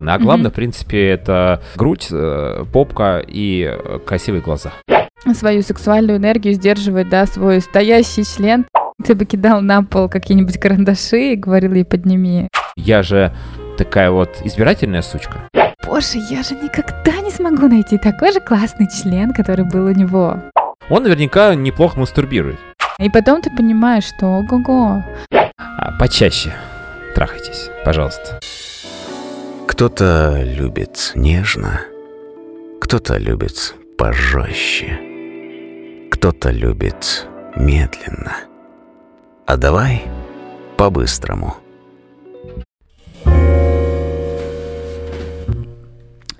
А главное, в принципе, это грудь, э, попка и э, красивые глаза. Свою сексуальную энергию сдерживает, да, свой стоящий член. Ты бы кидал на пол какие-нибудь карандаши и говорил ей подними. Я же такая вот избирательная сучка. Боже, я же никогда не смогу найти такой же классный член, который был у него. Он наверняка неплохо мастурбирует. И потом ты понимаешь, что ого-го. А, почаще трахайтесь, пожалуйста. Кто-то любит нежно, кто-то любит пожестче, кто-то любит медленно. А давай по-быстрому.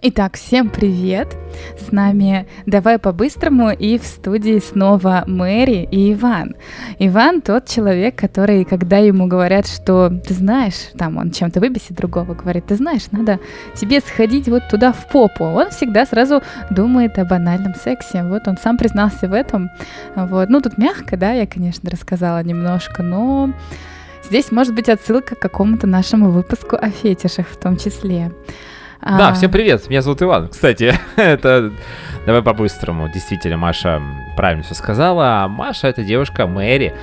Итак, всем привет! С нами «Давай по-быстрому» и в студии снова Мэри и Иван. Иван тот человек, который, когда ему говорят, что ты знаешь, там он чем-то выбесит другого, говорит, ты знаешь, надо тебе сходить вот туда в попу. Он всегда сразу думает о банальном сексе. Вот он сам признался в этом. Вот. Ну, тут мягко, да, я, конечно, рассказала немножко, но здесь может быть отсылка к какому-то нашему выпуску о фетишах в том числе. Да, А, всем привет, меня зовут Иван. Кстати, это давай по-быстрому. Действительно, Маша правильно все сказала. Маша это девушка Мэри.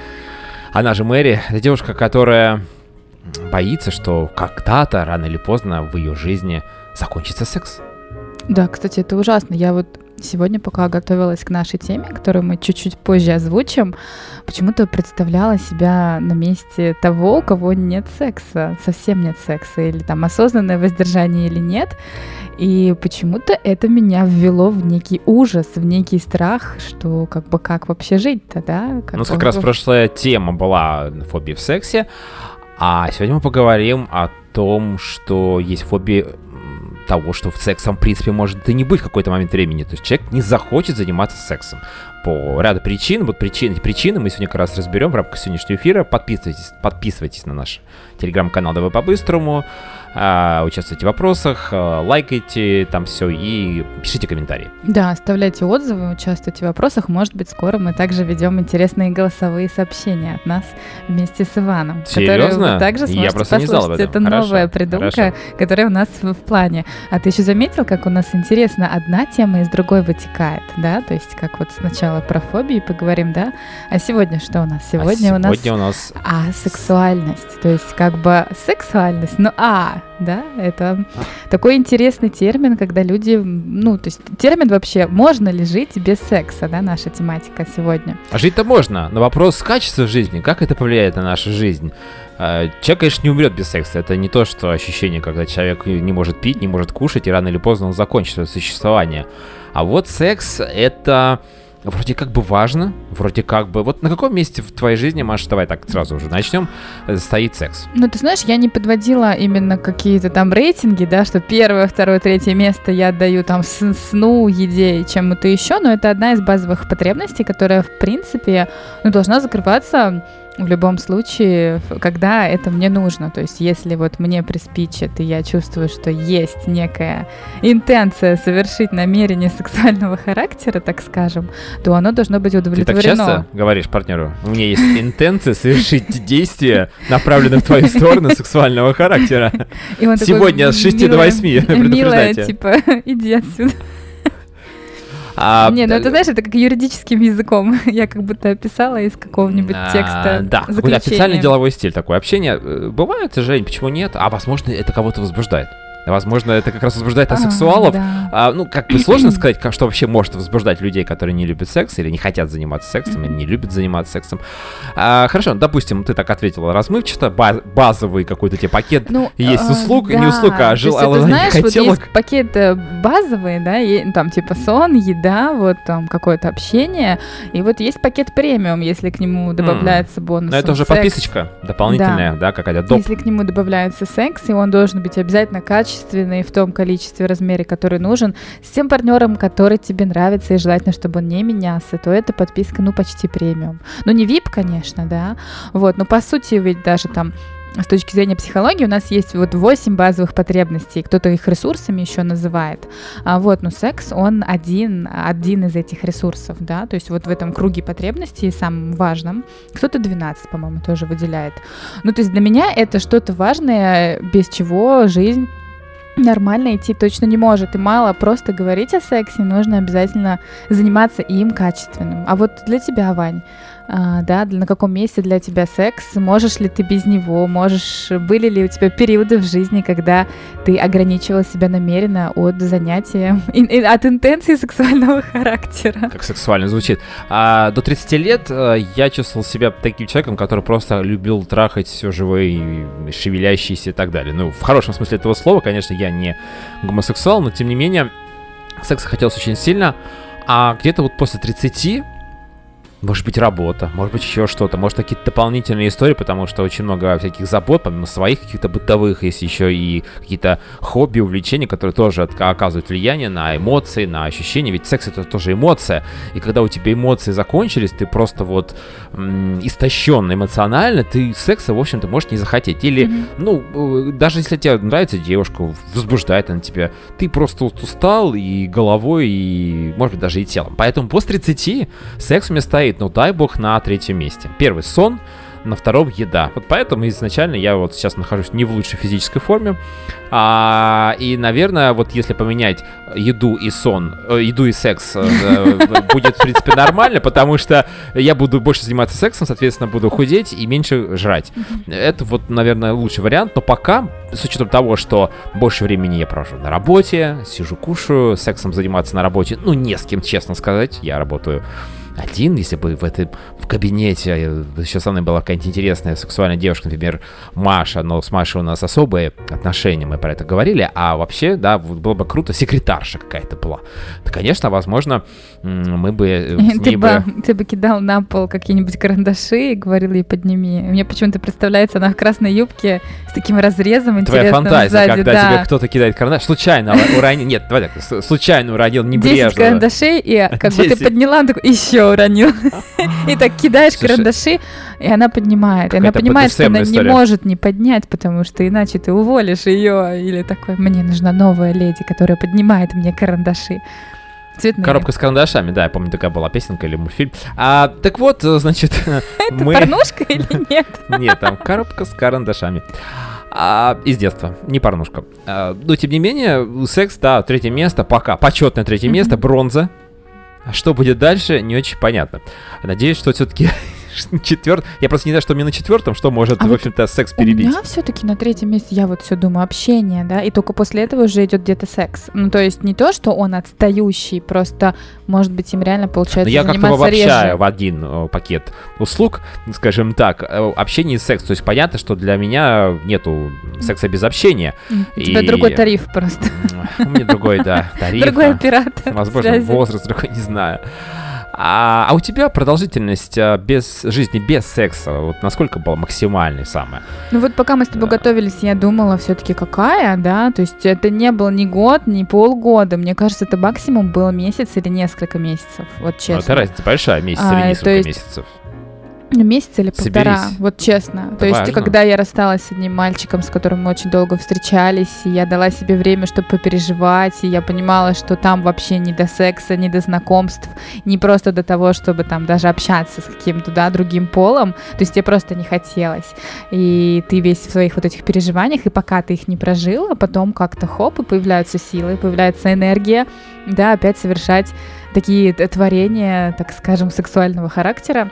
Она же Мэри, это девушка, которая боится, что когда-то, рано или поздно, в ее жизни закончится секс. Да, кстати, это ужасно. Я вот сегодня, пока готовилась к нашей теме, которую мы чуть-чуть позже озвучим, почему-то представляла себя на месте того, у кого нет секса, совсем нет секса, или там осознанное воздержание или нет. И почему-то это меня ввело в некий ужас, в некий страх, что как бы как вообще жить-то, да? Ну, как раз прошлая тема была фобия в сексе, а сегодня мы поговорим о том, что есть фобия м, того, что в сексом, в принципе, может и не быть в какой-то момент времени. То есть человек не захочет заниматься сексом по ряду причин. Вот причины, причины мы сегодня как раз разберем в рамках сегодняшнего эфира. Подписывайтесь, подписывайтесь на наш телеграм-канал «Давай по-быстрому», участвуйте в вопросах, а, лайкайте там все и пишите комментарии. Да, оставляйте отзывы, участвуйте в вопросах. Может быть, скоро мы также ведем интересные голосовые сообщения от нас вместе с Иваном. которые Серьезно? вы также Я просто не знал об этом. Это Хорошо, новая придумка, хорошо. которая у нас в, плане. А ты еще заметил, как у нас интересно, одна тема из другой вытекает, да? То есть как вот сначала про фобии поговорим, да? А сегодня что у нас? Сегодня, а у нас сегодня у нас а, сексуальность. То есть как бы сексуальность, ну а, да, это такой интересный термин, когда люди, ну, то есть термин вообще, можно ли жить без секса, да, наша тематика сегодня. А жить-то можно, но вопрос качества жизни, как это повлияет на нашу жизнь? А, Человек, конечно, не умрет без секса. Это не то, что ощущение, когда человек не может пить, не может кушать, и рано или поздно он закончит свое существование. А вот секс — это вроде как бы важно, вроде как бы... Вот на каком месте в твоей жизни, Маша, давай так сразу уже начнем, э, стоит секс? Ну, ты знаешь, я не подводила именно какие-то там рейтинги, да, что первое, второе, третье место я отдаю там сну, еде и чему-то еще, но это одна из базовых потребностей, которая, в принципе, ну, должна закрываться в любом случае, когда это мне нужно. То есть, если вот мне приспичит, и я чувствую, что есть некая интенция совершить намерение сексуального характера, так скажем, то оно должно быть Ты так удовлетворено. часто говоришь партнеру, у меня есть интенция совершить действия, направленные в твою сторону сексуального характера. Сегодня с 6 до «Милая, 8 Милая, предупреждайте». типа, иди отсюда. А, Не, ну это знаешь, это как юридическим языком. Я как будто описала из какого-нибудь А, текста Да, какой-то официальный деловой стиль такой. Общение э, бывает, Жень, почему нет? А возможно, это кого-то возбуждает. Возможно, это как раз возбуждает А, асексуалов. да. А, ну, как бы сложно сказать, как, что вообще может возбуждать людей, которые не любят секс, или не хотят заниматься сексом, или не любят заниматься сексом. А, хорошо, допустим, ты так ответила размывчато, ба- базовый какой-то тебе пакет Ну, есть э, услуг, да. не услуг, а желаний, знаешь, вот хотелок. есть пакеты базовые, да, е- ну, там типа сон, еда, вот там какое-то общение, и вот есть пакет премиум, если к нему добавляется бонус. Но это уже секс. подписочка дополнительная, да, какая-то доп. Если к нему добавляется секс, и он должен быть обязательно качественный в том количестве, размере, который нужен, с тем партнером, который тебе нравится, и желательно, чтобы он не менялся, то это подписка, ну, почти премиум. Ну, не VIP, конечно, да, вот, но по сути ведь даже там с точки зрения психологии у нас есть вот 8 базовых потребностей, кто-то их ресурсами еще называет. А вот, ну, секс, он один, один из этих ресурсов, да, то есть вот в этом круге потребностей самым важным, кто-то 12, по-моему, тоже выделяет. Ну, то есть для меня это что-то важное, без чего жизнь нормально идти точно не может. И мало просто говорить о сексе, нужно обязательно заниматься им качественным. А вот для тебя, Вань, а, да, на каком месте для тебя секс, можешь ли ты без него, можешь, были ли у тебя периоды в жизни, когда ты ограничивала себя намеренно от занятия, и, и, от интенции сексуального характера. Как сексуально звучит. А, до 30 лет а, я чувствовал себя таким человеком, который просто любил трахать все живое, шевелящееся и так далее. Ну, в хорошем смысле этого слова, конечно, я не гомосексуал, но тем не менее, секса хотелось очень сильно. А где-то вот после 30 может быть, работа, может быть, еще что-то, может, какие-то дополнительные истории, потому что очень много всяких забот, помимо своих каких-то бытовых, есть еще и какие-то хобби, увлечения, которые тоже оказывают влияние на эмоции, на ощущения, ведь секс это тоже эмоция, и когда у тебя эмоции закончились, ты просто вот м- истощен эмоционально, ты секса, в общем-то, можешь не захотеть, или, mm-hmm. ну, э, даже если тебе нравится девушка, возбуждает она тебя, ты просто устал и головой, и, может быть, даже и телом, поэтому после 30 секс вместо стоит, ну дай бог, на третьем месте. Первый сон, на втором еда. Вот поэтому изначально я вот сейчас нахожусь не в лучшей физической форме. А, и, наверное, вот если поменять еду и сон, э, еду и секс, э, э, будет, в принципе, нормально, потому что я буду больше заниматься сексом, соответственно, буду худеть и меньше жрать. Это вот, наверное, лучший вариант, но пока, с учетом того, что больше времени я провожу на работе, сижу, кушаю, сексом заниматься на работе, ну, не с кем, честно сказать, я работаю один, если бы в этом в кабинете э, еще со мной была какая-нибудь интересная сексуальная девушка, например, Маша, но с Машей у нас особые отношения, мы про это говорили, а вообще, да, было бы круто, секретарша какая-то была. То, конечно, возможно, мы бы э, ты бы... Ты бы кидал на пол какие-нибудь карандаши и говорил ей подними. Мне почему-то представляется она в красной юбке с таким разрезом Твоя фантазия, сзади, когда да. тебе кто-то кидает карандаш, случайно уронил, нет, давай так, случайно уронил, небрежно. 10 карандашей, и как бы ты подняла, такой, еще уронил. И так кидаешь карандаши, и она поднимает. И она понимает, что она не может не поднять, потому что иначе ты уволишь ее. Или такой, мне нужна новая леди, которая поднимает мне карандаши. Цветные. Коробка с карандашами, да, я помню, такая была песенка или мультфильм. А, так вот, значит, Это мы... порнушка или нет? Нет, там коробка с карандашами. А, из детства, не порнушка. А, но, тем не менее, секс, да, третье место, пока, почетное третье место, бронза, а что будет дальше, не очень понятно. Надеюсь, что все-таки четвертый. Я просто не знаю, что мне на четвертом, что может, а в общем-то, секс перебить. У меня все-таки на третьем месте, я вот все думаю, общение, да, и только после этого уже идет где-то секс. Ну, то есть не то, что он отстающий, просто, может быть, им реально получается Но я как-то обобщаю реже. в один о, пакет услуг, скажем так, э, общение и секс. То есть понятно, что для меня нету секса без общения. У тебя другой тариф просто. У меня другой, да, тариф. Другой оператор. Возможно, возраст другой, не знаю. А, а у тебя продолжительность а, без жизни без секса, вот насколько была максимальной самая? Ну вот пока мы с тобой да. готовились, я думала все-таки какая, да, то есть это не был ни год, ни полгода, мне кажется, это максимум был месяц или несколько месяцев, вот честно. Ну, это разница большая, месяц а, или несколько есть... месяцев. Ну, месяц или полтора, Соберись. вот честно. Это То есть, когда я рассталась с одним мальчиком, с которым мы очень долго встречались, и я дала себе время, чтобы попереживать, и я понимала, что там вообще не до секса, не до знакомств, не просто до того, чтобы там даже общаться с каким-то, да, другим полом. То есть, тебе просто не хотелось. И ты весь в своих вот этих переживаниях, и пока ты их не прожила, потом как-то хоп, и появляются силы, появляется энергия, да, опять совершать такие творения, так скажем, сексуального характера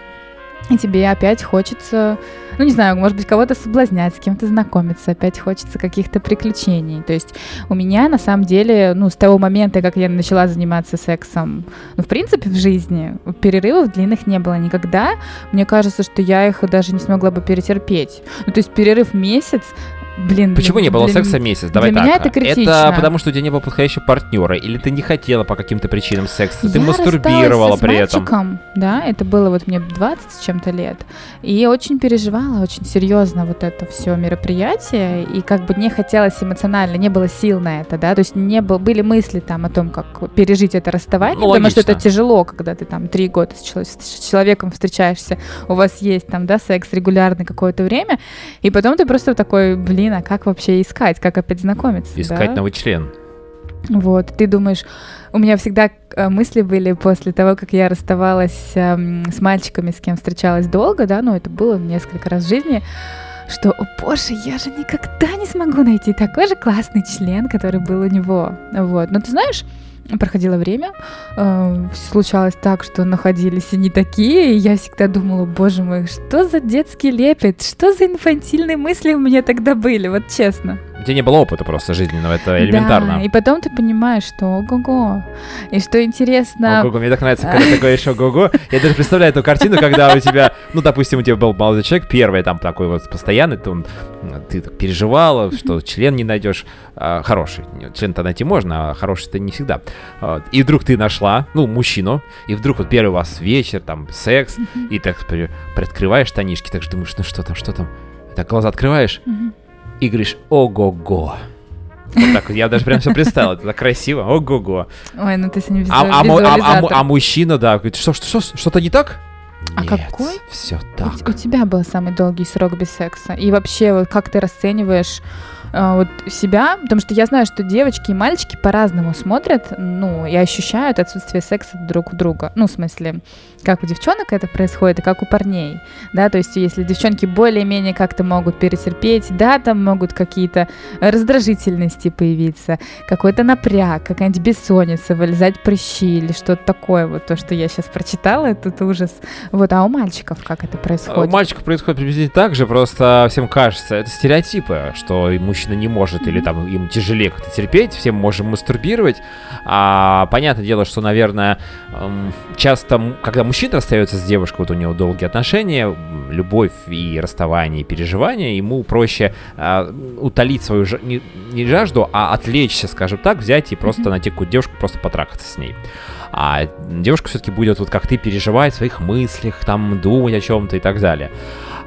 и тебе опять хочется, ну не знаю, может быть, кого-то соблазнять, с кем-то знакомиться, опять хочется каких-то приключений. То есть у меня на самом деле, ну, с того момента, как я начала заниматься сексом, ну, в принципе, в жизни перерывов длинных не было никогда. Мне кажется, что я их даже не смогла бы перетерпеть. Ну, то есть перерыв месяц, Блин, Почему блин, не было для секса месяц? Давай для так. меня это критично. Это потому, что у тебя не было подходящего партнера, или ты не хотела по каким-то причинам секса, ты я мастурбировала с при мальчиком, этом. Да, это было вот мне 20 с чем-то лет. И я очень переживала, очень серьезно вот это все мероприятие, и как бы не хотелось эмоционально, не было сил на это, да, то есть не было, были мысли там о том, как пережить это расставание, ну, потому что это тяжело, когда ты там три года с человеком встречаешься, у вас есть там, да, секс регулярный какое-то время, и потом ты просто такой, блин, блин, а как вообще искать, как опять знакомиться? Искать да? новый член. Вот, ты думаешь, у меня всегда э, мысли были после того, как я расставалась э, с мальчиками, с кем встречалась долго, да, ну это было несколько раз в жизни, что, о боже, я же никогда не смогу найти такой же классный член, который был у него. Вот. Но ты знаешь, проходило время, э, случалось так, что находились и не такие, и я всегда думала, боже мой, что за детский лепет, что за инфантильные мысли у меня тогда были, вот честно. У тебя не было опыта просто жизненного, это элементарно. Да, и потом ты понимаешь, что ого-го, и что интересно... Ого-го, мне так нравится, когда ты говоришь ого-го. Я даже представляю эту картину, когда у тебя, ну, допустим, у тебя был молодой человек, первый там такой вот постоянный, ты, он, ты так переживала, что член не найдешь а, хороший. Член-то найти можно, а хороший-то не всегда. И вдруг ты нашла, ну, мужчину, и вдруг вот первый у вас вечер, там, секс, и так приоткрываешь штанишки, так же думаешь, ну что там, что там? Так глаза открываешь, и говоришь «Ого-го». Вот так вот, я даже прям все представил, это так красиво, ого-го. Ой, ну ты сегодня визу... А, а, а, а, а мужчина, да, говорит, что, что, что, что-то не так? А Нет, какой? Все У, так. у тебя был самый долгий срок без секса. И вообще, вот как ты расцениваешь э, вот себя? Потому что я знаю, что девочки и мальчики по-разному смотрят, ну, и ощущают отсутствие секса друг у друга. Ну, в смысле, как у девчонок это происходит, и как у парней. Да, то есть если девчонки более-менее как-то могут перетерпеть, да, там могут какие-то раздражительности появиться, какой-то напряг, какая-нибудь бессонница, вылезать прыщи или что-то такое. Вот то, что я сейчас прочитала, это, ужас. Вот, а у мальчиков как это У происходит? мальчиков происходит приблизительно так же, просто всем кажется, это стереотипы, что мужчина не может или там ему тяжелее как-то терпеть, все мы можем мастурбировать. А понятное дело, что, наверное, эм, часто, когда мужчина расстается с девушкой, вот у него долгие отношения, любовь и расставание, и переживания, ему проще а, утолить свою жа- не, не жажду, а отвлечься, скажем так, взять и просто Мгм. найти какую-то девушку, просто потрахаться с ней. А девушка все-таки будет вот как ты переживать в своих мыслях, там думать о чем-то и так далее.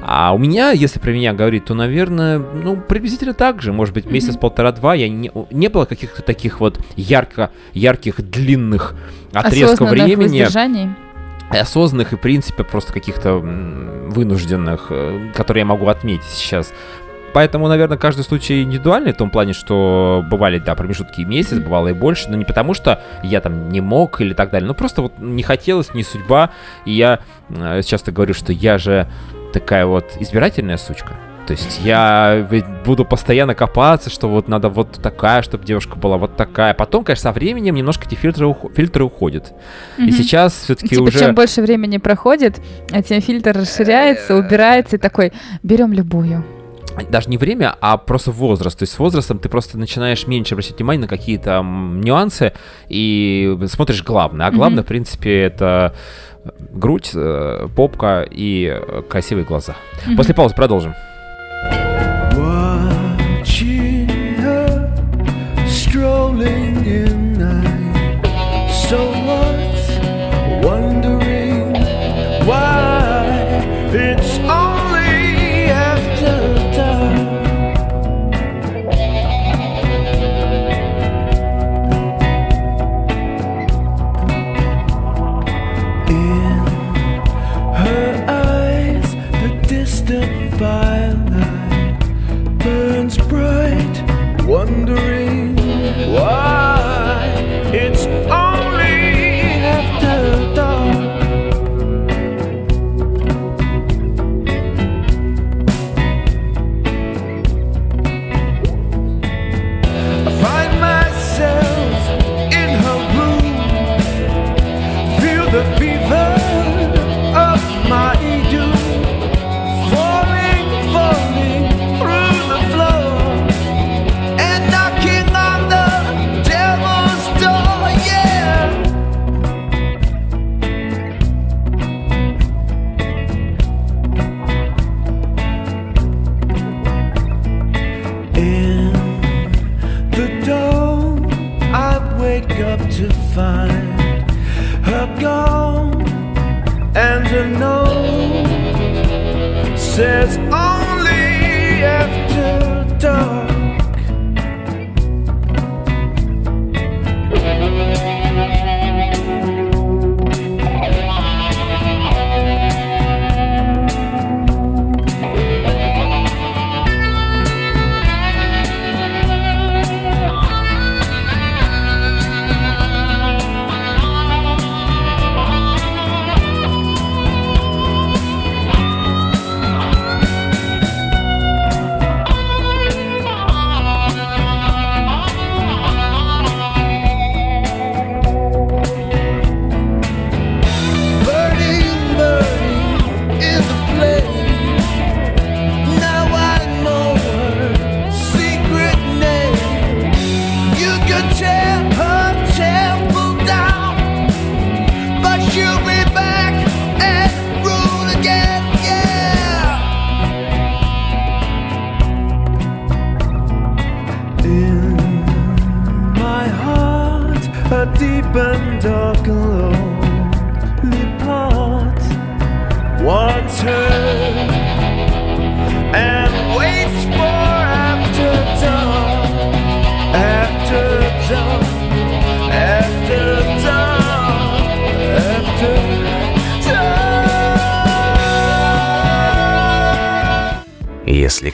А у меня, если про меня говорить, то, наверное, ну, приблизительно так же. Может быть, месяц-полтора-два я не, не было каких-то таких вот ярко, ярких, длинных отрезков Осознанных времени воздержаний? Осознанных и, в принципе, просто каких-то вынужденных, э, которые я могу отметить сейчас. Поэтому, наверное, каждый случай индивидуальный в том плане, что бывали, да, промежутки месяц, бывало и больше, но не потому, что я там не мог или так далее, но просто вот не хотелось, не судьба, и я э, часто говорю, что я же такая вот избирательная сучка. То есть я ведь буду постоянно копаться, что вот надо вот такая, чтобы девушка была вот такая. Потом, конечно, со временем немножко эти фильтры, ухо- фильтры уходят. И Мгм. сейчас все-таки Типа, уже... чем больше времени проходит, тем фильтр расширяется, убирается и такой, берем любую. даже не время, а просто возраст. То есть с возрастом ты просто начинаешь меньше обращать внимание на какие-то нюансы и смотришь главное. А главное, Мгм. в принципе, это грудь, э, попка и э, красивые глаза. Мгм. После паузы продолжим.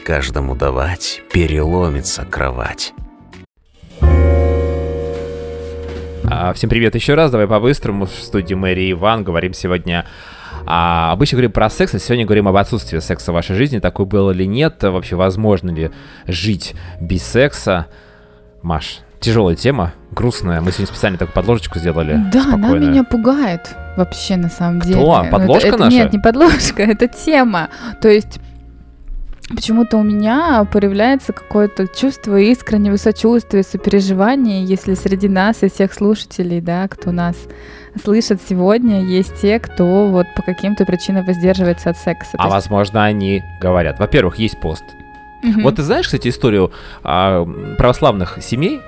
Каждому давать, переломится кровать. А, Всем привет еще раз, давай по-быстрому в студии Мэри Иван. Говорим сегодня а, обычно говорим про секс, а сегодня говорим об отсутствии секса в вашей жизни. Такое было или нет? Вообще возможно ли жить без секса? Маш, тяжелая тема, грустная. Мы сегодня специально такую подложечку сделали. Да, она спокойную. меня пугает вообще на самом Кто? деле. Ну, это- Подложка это- наша? Нет, не подложка, это тема. То есть почему-то у меня появляется какое-то чувство искреннего сочувствия, сопереживания, если среди нас и всех слушателей, да, кто нас слышит сегодня, есть те, кто вот по каким-то причинам воздерживается от секса. А есть- возможно, они говорят. Во-первых, есть пост. Мгм. Вот ты знаешь, кстати, историю а, православных семей,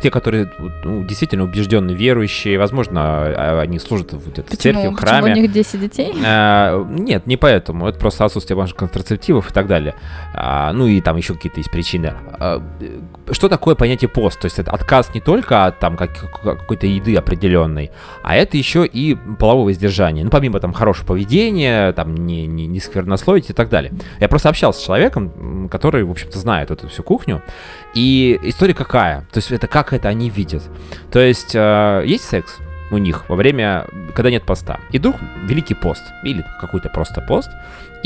те, которые ну, действительно убежденные верующие, возможно, а, они служат в, где-то в Почему? церкви, в Почему храме. у них 10 детей? А, Нет, не поэтому. Это просто отсутствие контрацептивов и так далее. А, Ну и там еще какие-то есть причины. А, Что такое понятие пост? То есть это отказ не только от там как- какой-то еды определенной, а это еще и половое воздержание. Ну, помимо там хорошего поведения, там не, не, не сквернословить и так далее. Я просто общался с человеком, который, в общем-то, знает эту всю кухню. И история какая? То есть это как это они видят. То есть э, есть секс, у них во время, когда нет поста. И вдруг великий пост или какой-то просто пост,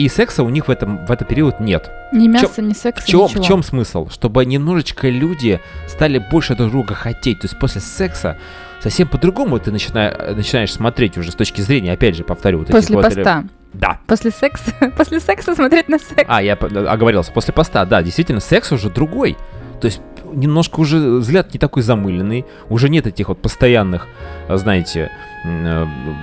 и секса у них в, этом, в этот период нет. Ни мяса, ни секса, В чем, ничего. в чем смысл? Чтобы немножечко люди стали больше друг друга хотеть. То есть после секса совсем по-другому ты начина- начинаешь смотреть уже с точки зрения, опять же, повторю, вот После вот- поста. Да. После секса, после секса смотреть на секс. А, я по- оговорился. После поста, да, действительно, секс уже другой. То есть немножко уже взгляд не такой замыленный, уже нет этих вот постоянных, а, знаете, э,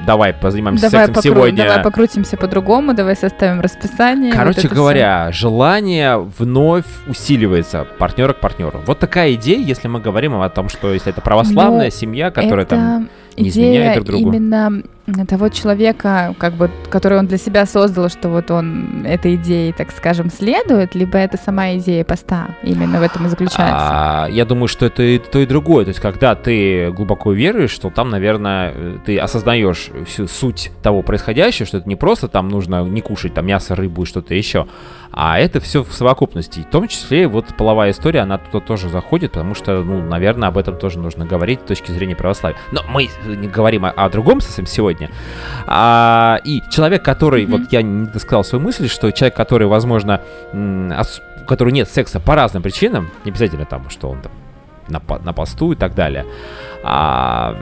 давай позанимаемся Давай, сексом покру- сегодня. давай покрутимся по-другому, давай составим расписание. вот Короче это говоря, желание вновь усиливается партнера к партнеру. Вот такая идея, если мы говорим о том, что если это православная Ну, семья, которая там не изменяет друг другу. именно того человека, как бы, который он для себя создал, что вот он этой идеей, так скажем, следует, либо это сама идея поста именно в этом и заключается. А, я думаю, что это и то, и другое. То есть, когда ты глубоко веруешь, что там, наверное, ты осознаешь всю суть того происходящего, что это не просто там нужно не кушать там мясо, рыбу и что-то еще, а это все в совокупности. И в том числе вот половая история, она туда тоже заходит, потому что, ну, наверное, об этом тоже нужно говорить с точки зрения православия. Но мы не говорим о, о другом совсем сегодня. А, и человек, который, Мгм. вот я не досказал свою мысль, что человек, который, возможно, у которого нет секса по разным причинам, не обязательно там, что он там на, на посту и так далее, а,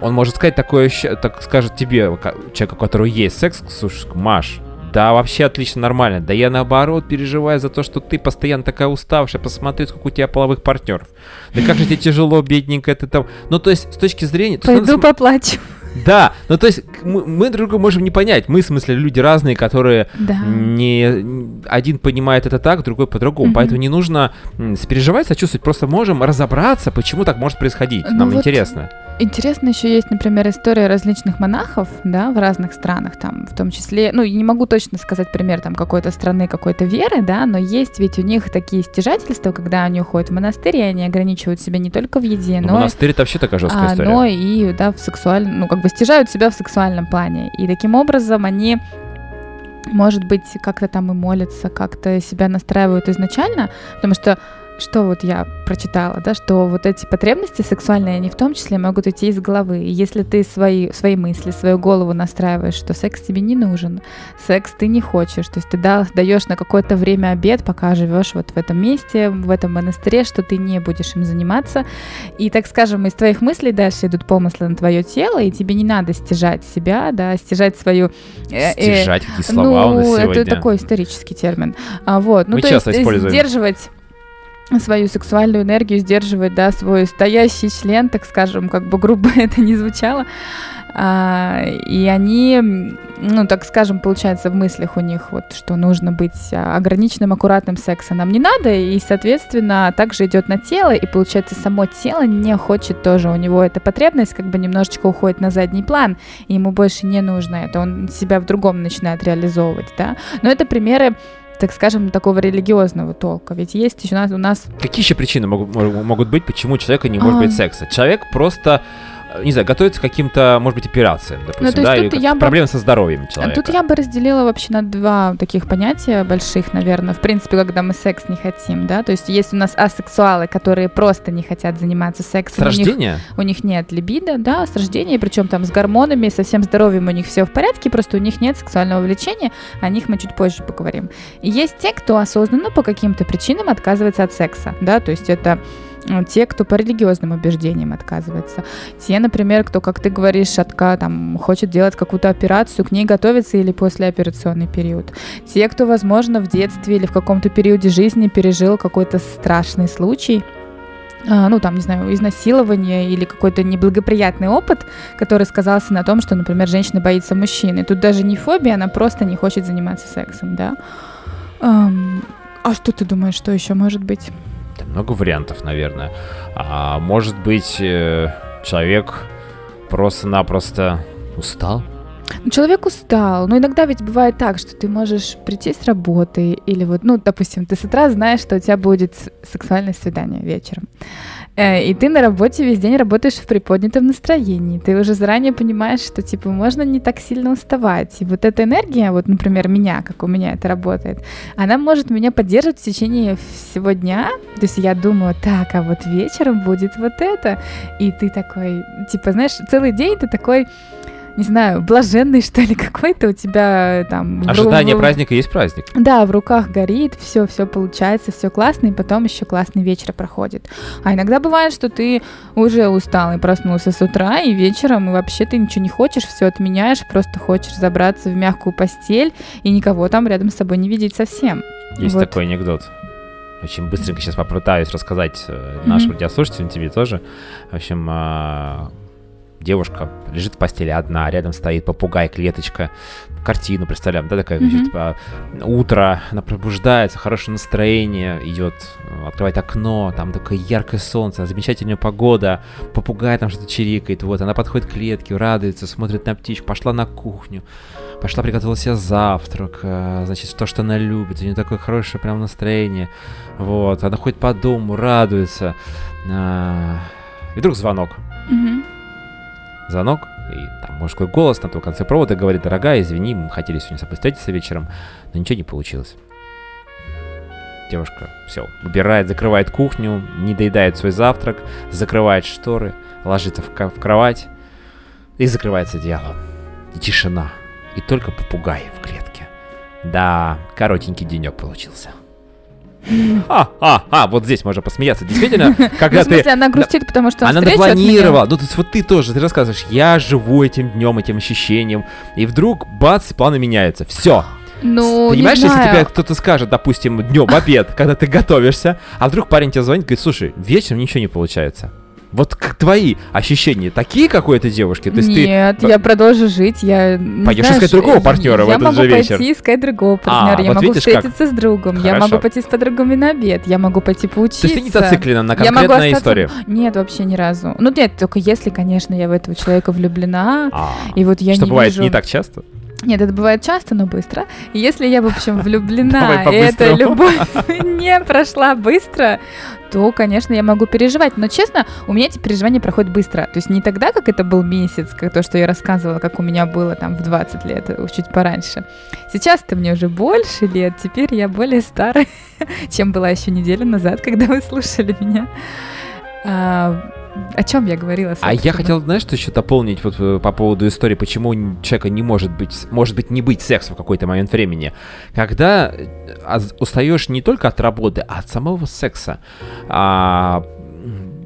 он может сказать такое, так скажет тебе, человек, у которого есть секс, слушай, Маш, да, вообще отлично, нормально. Да я наоборот переживаю за то, что ты постоянно такая уставшая, посмотри, сколько у тебя половых партнеров. Да как же тебе тяжело, бедненькая ты там. Ну, то есть, с точки зрения... Пойду поплачу. Да, ну то есть мы, мы друг друга можем не понять. Мы, в смысле, люди разные, которые Да. не один понимает это так, другой по-другому. Мгм. Поэтому не нужно м, сопереживать, сочувствовать, просто можем разобраться, почему так может происходить. Ну Нам вот интересно. Интересно еще есть, например, история различных монахов, да, в разных странах, там, в том числе, ну, я не могу точно сказать пример там какой-то страны, какой-то веры, да, но есть ведь у них такие стяжательства, когда они уходят в монастырь, и они ограничивают себя не только в еде, Ну, но, монастырь это вообще такая жесткая а, история. но и, да, в сексуальном, ну, как бы стяжают себя в сексуальном плане. И таким образом они может быть, как-то там и молятся, как-то себя настраивают изначально, потому что что вот я прочитала, да, что вот эти потребности сексуальные, они в том числе могут идти из головы. И если ты свои, свои мысли, свою голову настраиваешь, что секс тебе не нужен, секс ты не хочешь, то есть ты да, даешь на какое-то время обед, пока живешь вот в этом месте, в этом монастыре, что ты не будешь им заниматься. И, так скажем, из твоих мыслей дальше идут помыслы на твое тело, и тебе не надо стяжать себя, да, стяжать свою... э, э, Стяжать, какие слова у нас ну, сегодня. это такой исторический термин. А, вот, ну, Мы то часто есть э, используем. сдерживать свою сексуальную энергию, сдерживать, да, свой стоящий член, так скажем, как бы грубо это не звучало, А, и они, ну, так скажем, получается, в мыслях у них вот, что нужно быть ограниченным, аккуратным сексом нам не надо, и, соответственно, также идет на тело, и, получается, само тело не хочет тоже, у него эта потребность как бы немножечко уходит на задний план, и ему больше не нужно это, он себя в другом начинает реализовывать, да. Но это примеры так скажем, такого религиозного толка. Ведь есть еще у нас... Какие еще причины могут, могут быть, почему у человека не может А. быть секса? Человек просто, не знаю, готовится к каким-то, может быть, операциям, допустим, Ну, то да, или я бы- проблемы со здоровьем человека. Тут я бы разделила вообще на два таких понятия больших, наверное. В принципе, когда мы секс не хотим, да, то есть есть у нас асексуалы, которые просто не хотят заниматься С сексом. У них, рождения? у них нет либидо, да, с рождения, причем там с гормонами, со всем здоровьем у них все в порядке, просто у них нет сексуального влечения, о них мы чуть позже поговорим. И есть те, кто осознанно по каким-то причинам отказывается от секса, да, то есть это те, кто по религиозным убеждениям отказывается. Те, например, кто, как ты говоришь, отка, там, хочет делать какую-то операцию, к ней готовится или послеоперационный период. Те, кто, возможно, в детстве или в каком-то периоде жизни пережил какой-то страшный случай, а, ну, там, не знаю, изнасилование или какой-то неблагоприятный опыт, который сказался на том, что, например, женщина боится мужчины. Тут даже не фобия, она просто не хочет заниматься сексом, да. Ам, а что ты думаешь, что еще может быть? Да много вариантов, наверное. А, может быть, э, человек просто-напросто устал? Ну, Человек устал, но иногда ведь бывает так, что ты можешь прийти с работы или вот, ну, допустим, ты с утра знаешь, что у тебя будет сексуальное свидание вечером. Э, И ты на работе весь день работаешь в приподнятом настроении. Ты уже заранее понимаешь, что, типа, можно не так сильно уставать. И вот эта энергия, вот, например, меня, как у меня это работает, она может меня поддерживать в течение всего дня. То есть я думаю, так, а вот вечером будет вот это. И ты такой, типа, знаешь, целый день ты такой не знаю, блаженный, что ли, какой-то у тебя э, там... Ожидание в- праздника есть праздник. Да, в руках горит, все, все получается, все классно, и потом еще классный вечер проходит. А иногда бывает, что ты уже устал и проснулся с утра, и вечером, и вообще ты ничего не хочешь, все отменяешь, просто хочешь забраться в мягкую постель и никого там рядом с собой не видеть совсем. Есть Вот. такой анекдот. Очень быстренько сейчас попытаюсь рассказать э, нашим Мгм. радиослушателям, тебе тоже. В общем, а, девушка лежит в постели одна, рядом стоит попугай, клеточка. Картину представляем, да, такая, Мгм. значит, а, утро, она пробуждается, хорошее настроение, идет, открывает окно, там такое яркое солнце, замечательная погода, попугай там что-то чирикает, вот, она подходит к клетке, радуется, смотрит на птичку, пошла на кухню, пошла приготовила себе завтрак, э, значит, то, что она любит, у нее такое хорошее прям настроение, вот, она ходит по дому, радуется, а, и вдруг звонок, Мгм. Звонок, и там мужской голос на том конце провода говорит, дорогая, извини, мы хотели сегодня с тобой встретиться вечером, но ничего не получилось. Девушка, все, убирает, закрывает кухню, не доедает свой завтрак, закрывает шторы, ложится в, в кровать и закрывается одеялом. И тишина. И только попугай в клетке. Да, коротенький денек получился. А, а, а, вот здесь можно посмеяться. Действительно, Ну, когда в смысле, ты... она грустит, потому что Она напланировала. Ну, то есть вот ты тоже, ты рассказываешь, я живу этим днем, этим ощущением, и вдруг, бац, планы меняются. Все. Ну, Понимаешь, если тебе кто-то скажет, допустим, днем в обед, когда ты готовишься, а вдруг парень тебе звонит, говорит, слушай, вечером ничего не получается. Вот как твои ощущения такие, как у этой девушки? То есть Нет, ты... я продолжу жить, я... Пойдешь знаешь, искать другого э, партнера в я этот могу же вечер. пойти искать другого А, партнера, я вот могу видишь как. встретиться с другом, я Хорошо. могу пойти с подругами на обед, я могу пойти поучиться. То есть ты не зациклена на Я могу конкретной остаться- истории? Нет, вообще ни разу. Ну нет, только если, конечно, я в этого человека влюблена, А, и вот я что не бывает вижу... не так часто? Нет, это бывает часто, но быстро. И если я, в общем, влюблена, и эта любовь не прошла быстро, то, конечно, я могу переживать. Но, честно, у меня эти переживания проходят быстро. То есть не тогда, как это был месяц, как то, что я рассказывала, как у меня было там в 20 лет, э, чуть пораньше. Сейчас-то мне уже больше лет, теперь я более старая, чем была еще неделю назад, когда вы слушали меня. А, о чем я говорила? А я собственно? хотел, знаешь, что еще дополнить вот э, по поводу истории, почему человека не может быть, может быть, не быть секса в какой-то момент времени. Когда э, аз- устаешь не только от работы, а от самого секса. А,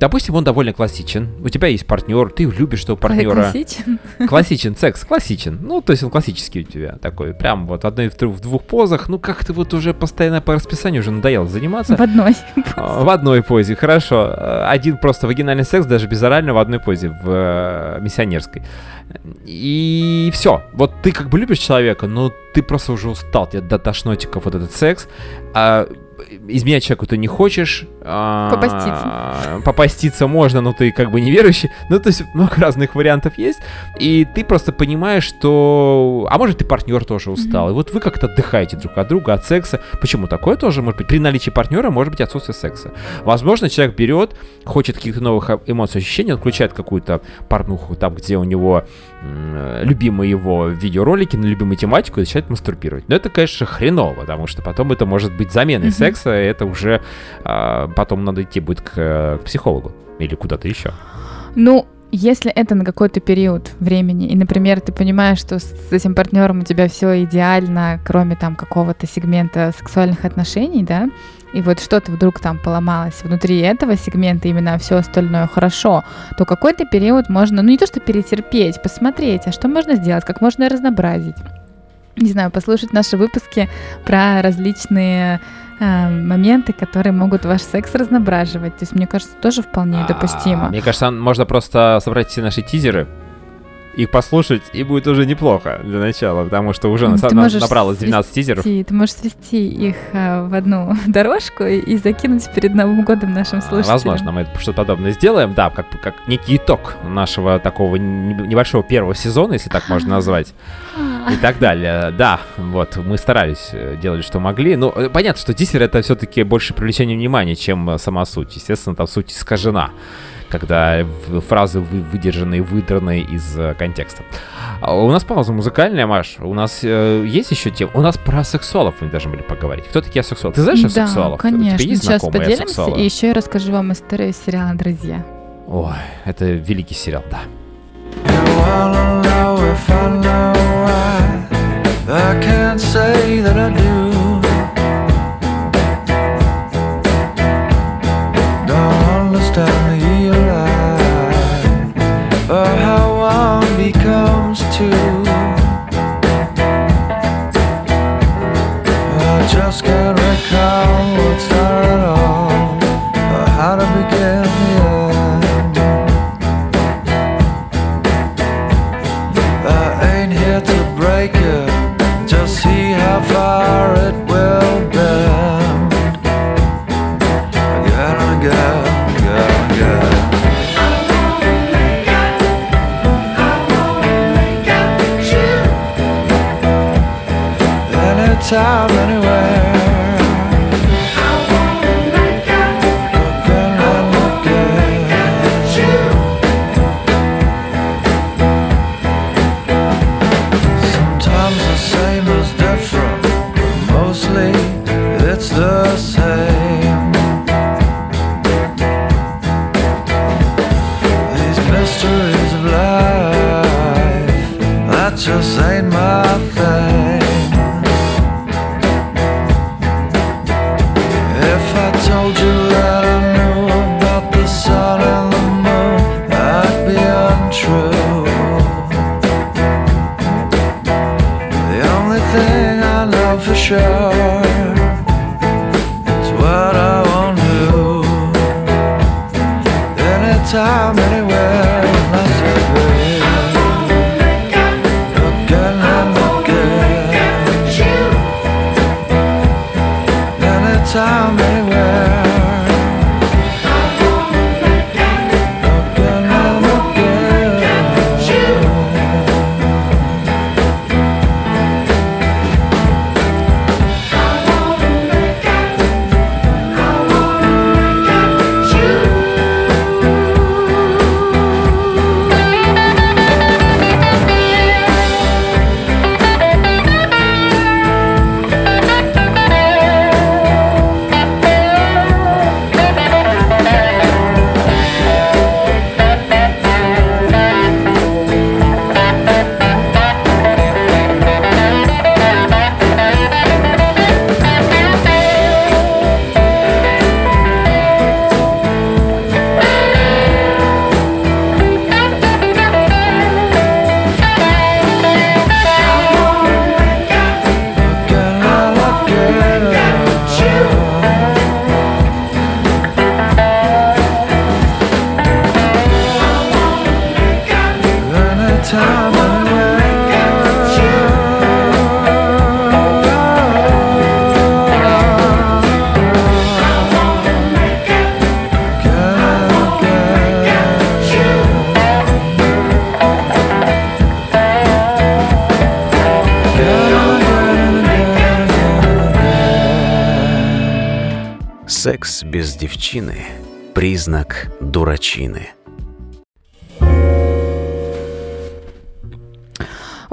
допустим, он довольно классичен, у тебя есть партнер, ты любишь этого партнера. Классичен. Классичен секс, классичен. Ну, то есть он классический у тебя такой, прям вот в одной в двух, в двух позах. Ну, как-то вот уже постоянно по расписанию уже надоело заниматься. В одной. А, В одной позе, хорошо. Э, Один просто вагинальный секс, даже без орального, в одной позе, в э, миссионерской. И все. Вот ты как бы любишь человека, но ты просто уже устал, тебе до тошнотиков вот этот секс. А, изменять человеку ты не хочешь. А, Попаститься. Попаститься можно, но ты как бы неверующий. Ну, то есть много разных вариантов есть. И ты просто понимаешь, что... А может, ты партнер тоже устал. И вот вы как-то отдыхаете друг от друга, от секса. Почему такое тоже может быть? При наличии партнера может быть отсутствие секса. Возможно, человек берет, хочет каких-то новых а- эмоций, ощущений, он включает какую-то порнуху там, где у него любимые его видеоролики на любимую тематику и начинает мастурбировать. Но это, конечно, хреново, потому что потом это может быть заменой секса, и это уже а, потом надо идти будет к, э, к психологу или куда-то еще. Ну, если это на какой-то период времени, и, например, ты понимаешь, что с этим партнером у тебя все идеально, кроме там какого-то сегмента сексуальных отношений, да, и вот что-то вдруг там поломалось внутри этого сегмента, именно все остальное хорошо, то какой-то период можно, ну не то что перетерпеть, посмотреть, а что можно сделать, как можно разнообразить. Не знаю, послушать наши выпуски про различные моменты, которые могут ваш секс разноображивать. То есть, мне кажется, тоже вполне А, допустимо. Мне кажется, можно просто собрать все наши тизеры, их послушать, и будет уже неплохо для начала, потому что уже на- ты на- набралось 12 тизеров. свести- Ты можешь свести их э, в одну дорожку и, и закинуть перед Новым годом нашим А, слушателям. Возможно, мы что-то подобное сделаем, да, как, как некий итог нашего такого не- небольшого первого сезона, если так можно назвать, и так далее. Да, вот, мы старались, э, делали, что могли. Ну, э, понятно, что тизер это все-таки больше привлечение внимания, чем сама суть. Естественно, там суть искажена когда фразы вы, выдержаны и выдраны из э, контекста. А у нас пауза музыкальная, Маш. У нас э, есть еще тема. У нас про сексуалов мы должны были поговорить. Кто такие асексуалы? Ты знаешь да, асексуалов? У конечно. тебя есть Сейчас поделимся, асексуалы? и еще я расскажу вам историю сериала «Друзья». Ой, это великий сериал, да. I can't say that I do. Девчины – признак дурачины.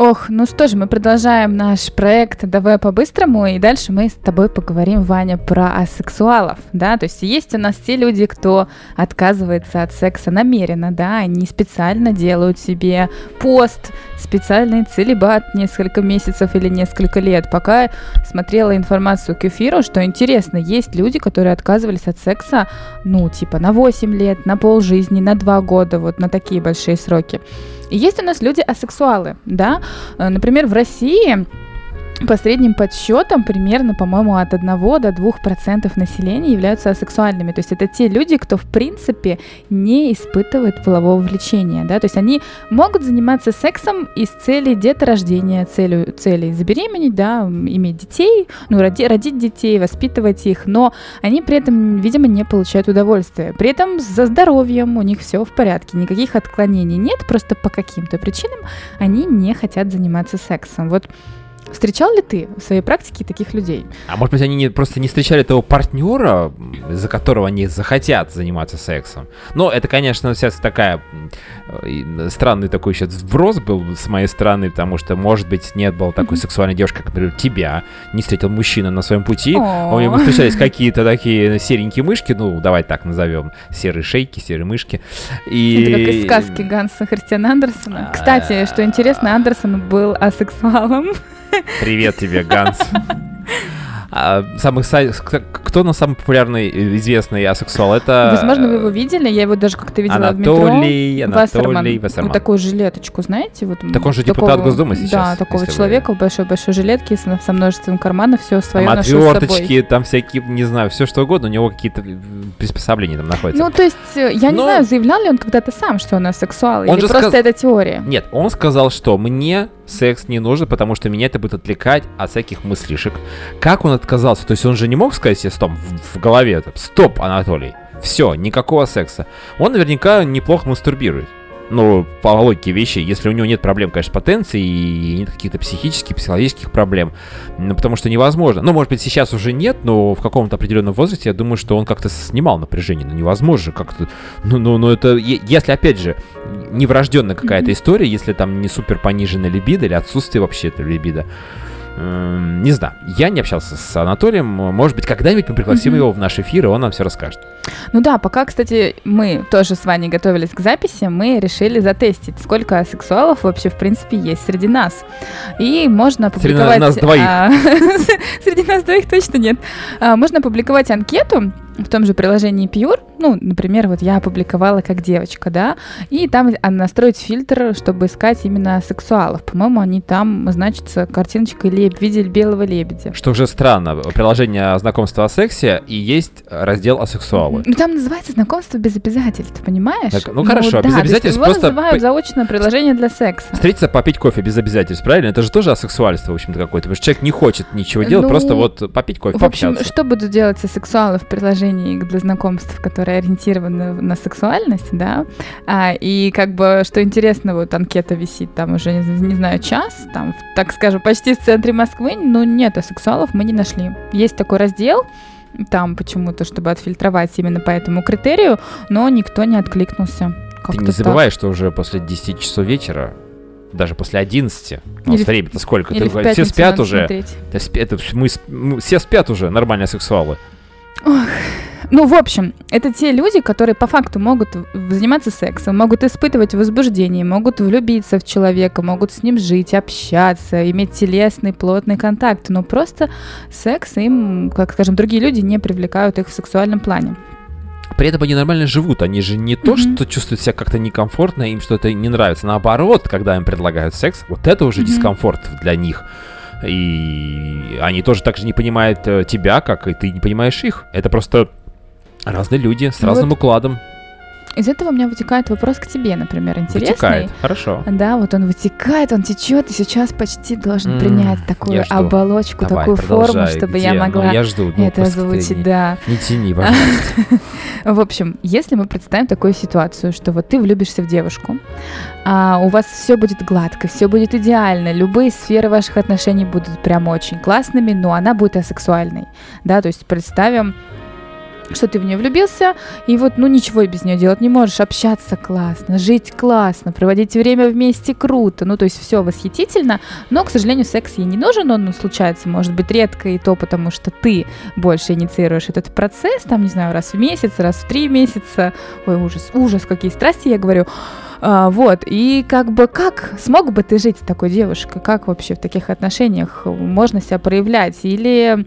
Ох, ну что же, мы продолжаем наш проект «Давай по-быстрому», и дальше мы с тобой поговорим, Ваня, про асексуалов, да, то есть есть у нас те люди, кто отказывается от секса намеренно, да, они специально делают себе пост, специальный целебат несколько месяцев или несколько лет. Пока смотрела информацию к эфиру, что интересно, есть люди, которые отказывались от секса, ну, типа на 8 лет, на полжизни, на 2 года, вот на такие большие сроки. Есть у нас люди асексуалы, да, Э, например, в России по средним подсчетам примерно, по-моему, от 1 до 2% населения являются асексуальными. То есть это те люди, кто в принципе не испытывает полового влечения. Да? То есть они могут заниматься сексом из цели деторождения, целью, цели забеременеть, да, иметь детей, ну, роди, родить детей, воспитывать их, но они при этом, видимо, не получают удовольствия. При этом за здоровьем у них все в порядке, никаких отклонений нет, просто по каким-то причинам они не хотят заниматься сексом. Вот Встречал ли ты в своей практике таких людей? А может быть, они не, просто не встречали того партнера, за которого они захотят заниматься сексом? Но это, конечно, сейчас такая странный такой сейчас вброс был с моей стороны, потому что, может быть, нет было такой mm-hmm. сексуальной девушки, как, например, тебя, не встретил мужчина на своем пути. Oh. У него встречались какие-то такие серенькие мышки, ну, давай так назовем, серые шейки, серые мышки. И... Это как из сказки Ганса Христиана Андерсона. Кстати, что интересно, Андерсон был асексуалом. Привет тебе, Ганс. А, самых кто на самый популярный, э, известный асексуал? Это... Возможно, вы его видели, я его даже как-то видела Анатолий, в метро. Анатолий Вассерман. Вот такую жилеточку, знаете? Вот так он же такого, депутат Госдумы сейчас. Да, такого человека в большой-большой жилетке со, множеством карманов, все свое там отверточки, там всякие, не знаю, все что угодно, у него какие-то э, приспособления там находятся. Ну, то есть, э, я Но... не знаю, заявлял ли он когда-то сам, что он асексуал, он или просто сказ... это теория? Нет, он сказал, что мне секс не нужен, потому что меня это будет отвлекать от всяких мыслишек. Как он отказался? То есть он же не мог сказать себе, стоп, в, в голове, стоп, Анатолий, все, никакого секса. Он наверняка неплохо мастурбирует. Ну, по логике вещей, если у него нет проблем, конечно, потенции и нет каких-то психических, психологических проблем, ну, потому что невозможно. Ну, может быть, сейчас уже нет, но в каком-то определенном возрасте я думаю, что он как-то снимал напряжение. Ну, невозможно как-то. Ну, ну, ну, это, если, опять же, не врожденная какая-то история, если там не супер пониженная либидо или отсутствие вообще этого либидо, не знаю, я не общался с Анатолием. Может быть, когда-нибудь мы пригласим mm-hmm. его в наш эфир, и он нам все расскажет. Ну да, пока, кстати, мы тоже с вами готовились к записи, мы решили затестить, сколько сексуалов вообще в принципе есть среди нас. И можно опубликовать... Среди нас двоих. А, среди нас двоих точно нет. А, можно опубликовать анкету, в том же приложении Pure, ну, например, вот я опубликовала как девочка, да, и там настроить фильтр, чтобы искать именно сексуалов. По-моему, они там значатся картиночкой леб, видели белого лебедя. Что уже странно, приложение знакомства о сексе и есть раздел о сексуалах. Ну, там называется знакомство без обязательств, понимаешь? Так, ну, хорошо, ну, без да, обязательств его просто... называют заочное приложение для секса. Встретиться, попить кофе без обязательств, правильно? Это же тоже асексуальство, в общем-то, какое-то. Потому что человек не хочет ничего делать, ну, просто вот попить кофе, В общем, пообщаться. что будут делать сексуалы в приложении приложений для знакомств, которые ориентированы на сексуальность, да, а, и как бы, что интересно, вот анкета висит там уже, не, не знаю, час, там, так скажем, почти в центре Москвы, но нет, а сексуалов мы не нашли. Есть такой раздел, там почему-то, чтобы отфильтровать именно по этому критерию, но никто не откликнулся. Ты не забывай, так. что уже после 10 часов вечера даже после 11. Ну, Или время-то сколько? Или Ты, все спят уже. Это, это, мы, мы, все спят уже, нормальные сексуалы. Ох. Ну, в общем, это те люди, которые по факту могут заниматься сексом, могут испытывать возбуждение, могут влюбиться в человека, могут с ним жить, общаться, иметь телесный, плотный контакт, но просто секс им, как скажем, другие люди не привлекают их в сексуальном плане. При этом они нормально живут, они же не то, mm-hmm. что чувствуют себя как-то некомфортно, им что-то не нравится, наоборот, когда им предлагают секс, вот это уже mm-hmm. дискомфорт для них. И они тоже так же не понимают э, тебя, как и ты не понимаешь их. Это просто разные люди с разным вот. укладом. Из этого у меня вытекает вопрос к тебе, например, интересный. Вытекает, хорошо. Да, вот он вытекает, он течет, и сейчас почти должен mm, принять такую оболочку, Давай, такую форму, чтобы Где? я ну, могла ну, я жду, ну, это озвучить, да. Не тяни, пожалуйста. В общем, если мы представим такую ситуацию, что вот ты влюбишься в девушку, а у вас все будет гладко, все будет идеально, любые сферы ваших отношений будут прям очень классными, но она будет асексуальной, да, то есть представим что ты в нее влюбился, и вот, ну, ничего без нее делать не можешь, общаться классно, жить классно, проводить время вместе круто, ну, то есть все восхитительно, но, к сожалению, секс ей не нужен, он ну, случается, может быть, редко, и то потому, что ты больше инициируешь этот процесс, там, не знаю, раз в месяц, раз в три месяца, ой, ужас, ужас, какие страсти, я говорю, а, вот, и как бы как смог бы ты жить с такой девушкой, как вообще в таких отношениях можно себя проявлять, или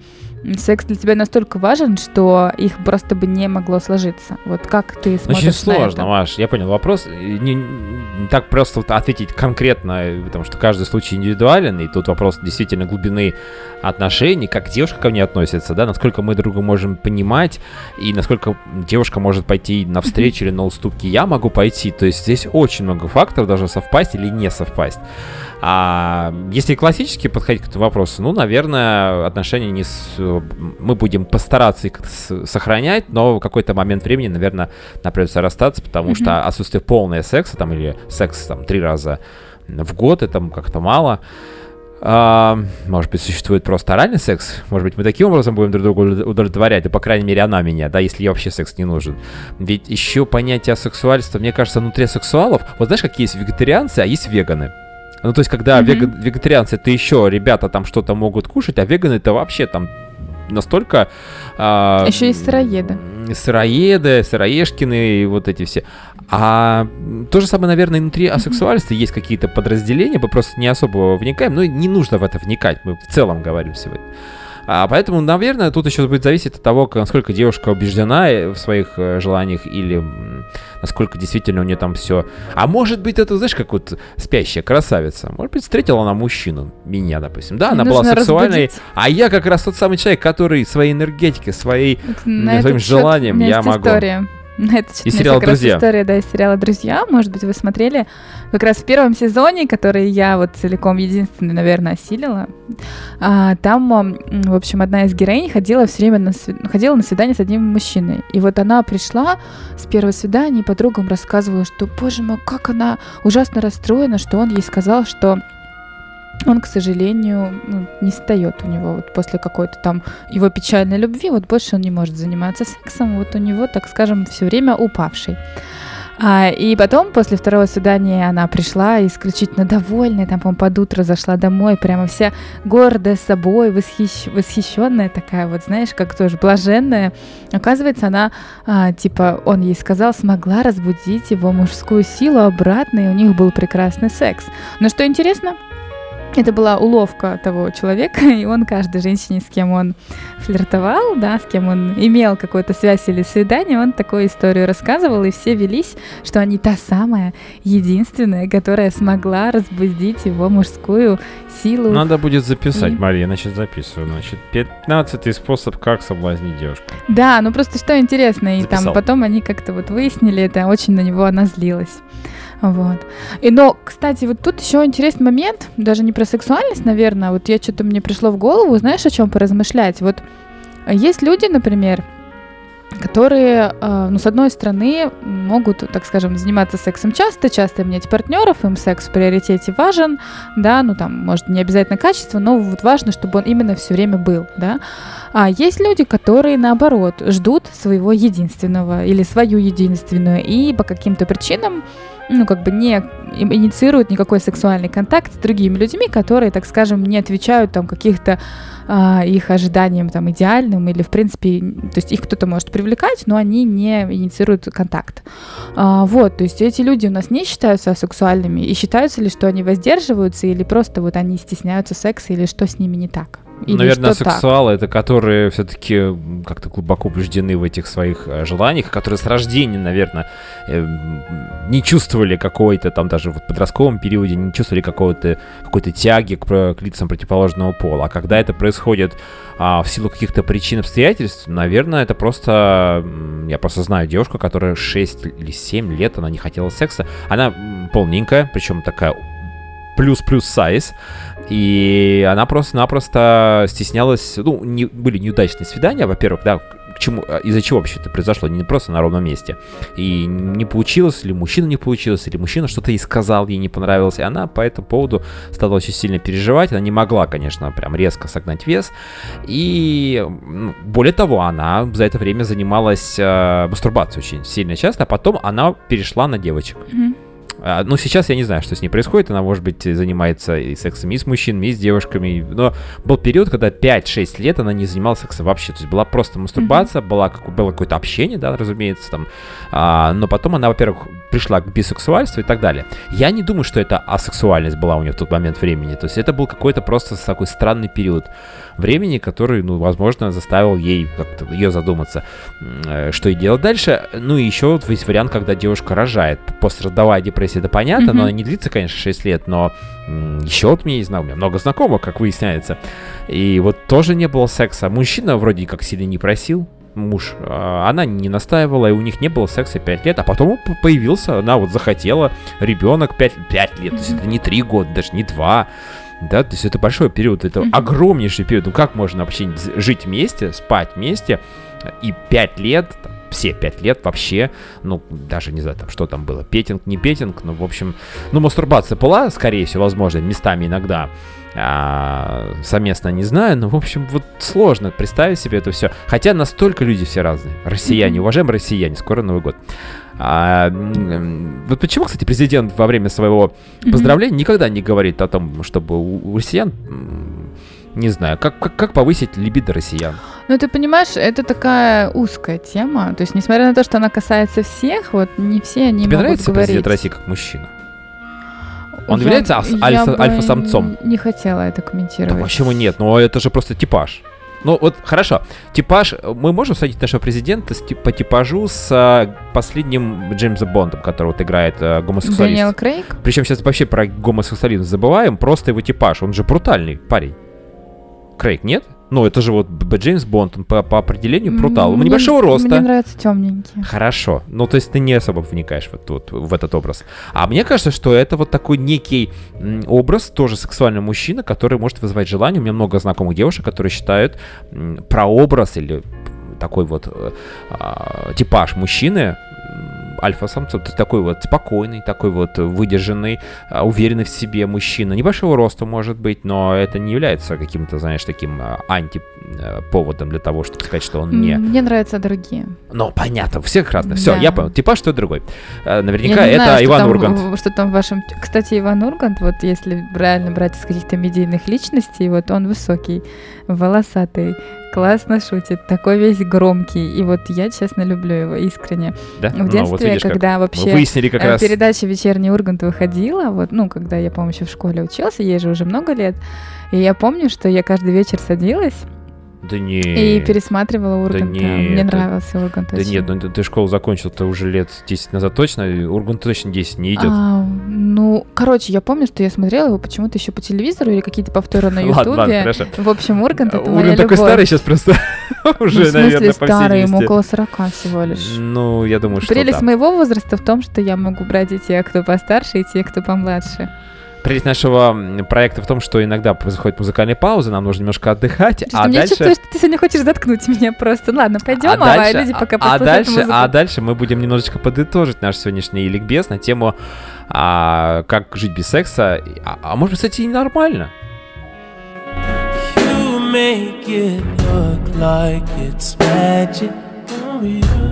секс для тебя настолько важен, что их просто бы не могло сложиться. Вот как ты смотришь Очень на сложно, это? Маш. Я понял вопрос. Не, не так просто вот ответить конкретно, потому что каждый случай индивидуален, и тут вопрос действительно глубины отношений, как девушка ко мне относится, да, насколько мы друга можем понимать, и насколько девушка может пойти навстречу или на уступки я могу пойти. То есть здесь очень много факторов должно совпасть или не совпасть. А если классически подходить к этому вопросу, ну, наверное, отношения не с... мы будем постараться их сохранять, но в какой-то момент времени, наверное, нам придется расстаться, потому Мгм. что отсутствие полного секса там или секс там три раза в год, это как-то мало. А, может быть, существует просто оральный секс? Может быть, мы таким образом будем друг друга удовлетворять? Да, по крайней мере, она меня, да, если ей вообще секс не нужен. Ведь еще понятие сексуальства, мне кажется, внутри сексуалов, вот знаешь, какие есть вегетарианцы, а есть веганы. Ну, то есть, когда Мгм. вега- вегетарианцы, это еще ребята там что-то могут кушать, а веганы это вообще там настолько... а, Еще и сыроеды. Сыроеды, сыроежкины и вот эти все. А то же самое, наверное, внутри асексуальства есть какие-то подразделения, мы просто не особо вникаем, но и не нужно в это вникать, мы в целом говорим сегодня. А поэтому, наверное, тут еще будет зависеть от того, насколько девушка убеждена э, в своих э, желаниях или насколько действительно у нее там все. А может быть, это, знаешь, как вот спящая красавица. Может быть, встретила она мужчину, меня, допустим. Да, она была сексуальной, разбудить. а я как раз тот самый человек, который своей энергетикой, своей На своим желанием я могу. История. Счет И сериала как раз «Друзья». история, да, из сериала «Друзья». Может быть, вы смотрели как раз в первом сезоне, который я вот целиком единственный, наверное, осилила. А, там, в общем, одна из героинь ходила все время на, сви- ходила на свидание с одним мужчиной. И вот она пришла с первого свидания и подругам рассказывала, что, боже мой, как она ужасно расстроена, что он ей сказал, что он, к сожалению, ну, не встает у него вот после какой-то там его печальной любви, вот больше он не может заниматься сексом, вот у него, так скажем, все время упавший. А, и потом, после второго свидания, она пришла исключительно довольная, там, по-моему, под утро зашла домой, прямо вся гордая собой, восхищ... восхищенная такая, вот, знаешь, как тоже блаженная. Оказывается, она, а, типа, он ей сказал, смогла разбудить его мужскую силу обратно, и у них был прекрасный секс. Но что интересно, это была уловка того человека, и он каждой женщине, с кем он флиртовал, да, с кем он имел какую-то связь или свидание, он такую историю рассказывал, и все велись, что они та самая единственная, которая смогла разбудить его мужскую силу. Надо будет записать, И- Мария, значит, записываю. Значит, 15 способ, как соблазнить девушку. Да, ну просто что интересно, и Записал. там потом они как-то вот выяснили это, очень на него она злилась. Вот. И, но, кстати, вот тут еще интересный момент, даже не про сексуальность, наверное, вот я что-то мне пришло в голову, знаешь, о чем поразмышлять? Вот а есть люди, например, которые, э, ну, с одной стороны, могут, так скажем, заниматься сексом часто, часто менять партнеров, им секс в приоритете важен, да, ну, там, может, не обязательно качество, но вот важно, чтобы он именно все время был, да. А есть люди, которые, наоборот, ждут своего единственного или свою единственную, и по каким-то причинам, ну, как бы не инициируют никакой сексуальный контакт с другими людьми, которые, так скажем, не отвечают там каких-то а, их ожиданиям там идеальным или, в принципе, то есть их кто-то может привлекать, но они не инициируют контакт. А, вот, то есть эти люди у нас не считаются сексуальными, и считаются ли, что они воздерживаются, или просто вот они стесняются секса, или что с ними не так? Или Наверное, что так? сексуалы это которые все-таки как-то глубоко убеждены в этих своих э, желаниях, которые с рождения, наверное, э, не чувствовали какой-то там даже в подростковом периоде не чувствовали какого-то какой-то тяги к, к лицам противоположного пола. А когда это происходит а, в силу каких-то причин, обстоятельств, наверное, это просто я просто знаю девушку, которая 6 или 7 лет она не хотела секса. Она полненькая, причем такая плюс-плюс сайз. И она просто-напросто стеснялась, ну, не, были неудачные свидания, во-первых, да, к чему, а, из-за чего вообще это произошло, не просто на ровном месте. И не получилось, или мужчина не получилось, или мужчина что-то ей сказал, ей не понравилось, и она по этому поводу стала очень сильно переживать, она не могла, конечно, прям резко согнать вес, и ну, более того, она за это время занималась э, мастурбацией очень сильно часто, а потом она перешла на девочек. Мгм. А, Ну, сейчас я не знаю, что с ней происходит. Она, может быть, занимается и сексом и с мужчинами, и с девушками. Но был период, когда 5-6 лет она не занималась сексом вообще. То есть была просто мастурбация, была, как, было какое-то общение, да, разумеется, там. А, но потом она, во-первых, пришла к бисексуальству и так далее. Я не думаю, что это асексуальность была у нее в тот момент времени. То есть это был какой-то просто такой странный период времени, который, ну, возможно, заставил ей как-то ее задуматься, э, что и делать дальше. Ну и еще вот есть вариант, когда девушка рожает. Пострадовая депрессия, это понятно, Мгм. но она не длится, конечно, 6 лет, но еще вот мне, не знаю, у меня много знакомых, как выясняется. И вот тоже не было секса. Мужчина вроде как сильно не просил, муж, а, она не настаивала, и у них не было секса 5 лет, а потом он появился, она вот захотела, ребенок 5, 5 лет, то есть это не 3 года, даже не 2, да, то есть это большой период, это огромнейший период, ну как можно вообще жить вместе, спать вместе, и 5 лет, там, все 5 лет вообще, ну, даже не знаю, там, что там было, петинг, не петинг, ну, в общем, ну, мастурбация была, скорее всего, возможно, местами иногда, а, совместно не знаю, но, в общем, вот сложно представить себе это все. Хотя настолько люди все разные. Россияне, уважаемые россияне, скоро Новый год. А, вот почему, кстати, президент во время своего поздравления никогда не говорит о том, чтобы у, у россиян, не знаю, как, как, как повысить либидо россиян? Ну, ты понимаешь, это такая узкая тема. То есть, несмотря на то, что она касается всех, вот не все они Тебе могут нравится говорить. президент России как мужчина? Он Я- является я альфа- бы альфа-самцом? Не хотела это Да комментировать. почему нет? Ну, это же просто типаж. Ну, вот хорошо. Типаж. Мы можем садить нашего президента с, по типажу с а, последним Джеймсом Бондом, который вот играет а, гомосексуалист. Даниэл Крейг? Причем сейчас вообще про гомосексуализм забываем, просто его типаж. Он же брутальный парень. Крейг, нет? Ну, это же вот Джеймс Бонд, он по, по определению брутал. Он Мне- небольшого роста. Мне нравятся темненькие. Хорошо. Ну, то есть ты не особо вникаешь в, вот, в этот образ. А мне кажется, что это вот такой некий образ, тоже сексуальный мужчина, который может вызывать желание. У меня много знакомых девушек, которые считают прообраз или такой вот э, а, типаж мужчины м, альфа-самца, то есть такой вот спокойный, такой вот выдержанный, а, уверенный в себе мужчина. Небольшого роста может быть, но это не является каким-то, знаешь, таким а, антиповодом для того, чтобы сказать, что он не Мне нравятся другие. ну, понятно, у всех разные. Все, Да. я понял. Типаж что другой. Наверняка это знаю, Иван там Ургант. Что там в вашем... Кстати, Иван Ургант, вот если реально брать из каких-то медийных личностей, вот он высокий, волосатый, классно шутит, такой весь громкий. И вот я, честно, люблю его искренне. Да? В Ну, детстве, вот видишь, когда вообще выяснили как э, раз. передача «Вечерний Ургант» выходила, вот, ну, когда я, по-моему, еще в школе учился, ей же уже много лет, и я помню, что я каждый вечер садилась Да не. и пересматривала Урганта. нет, Мне да- нравился Ургант Да очень. нет, ну ты, школу закончил, ты уже лет 10 назад точно. Ургант точно 10 не идет. А, ну, короче, я помню, что я смотрела его почему-то еще по телевизору или какие-то повторы на Ладно, ладно, Ютубе. хорошо. В общем, Ургант это Ургант такой любовь. старый сейчас просто. Ну, уже, в смысле наверное, старый, ему около 40 всего лишь. Ну, я думаю, что Прелесть да. моего возраста в том, что я могу брать и тех, кто постарше, и тех, кто помладше. Прелесть нашего проекта в том, что иногда происходит музыкальная пауза, нам нужно немножко отдыхать, Что-то а мне дальше... чувствую, что ты сегодня хочешь заткнуть меня просто. Ладно, пойдем, а, дальше- люди пока а дальше, музыку. а дальше мы будем немножечко подытожить наш сегодняшний ликбез на тему, а, как жить без секса. А, а может, кстати, и нормально. You make it look like it's magic. Oh, yeah.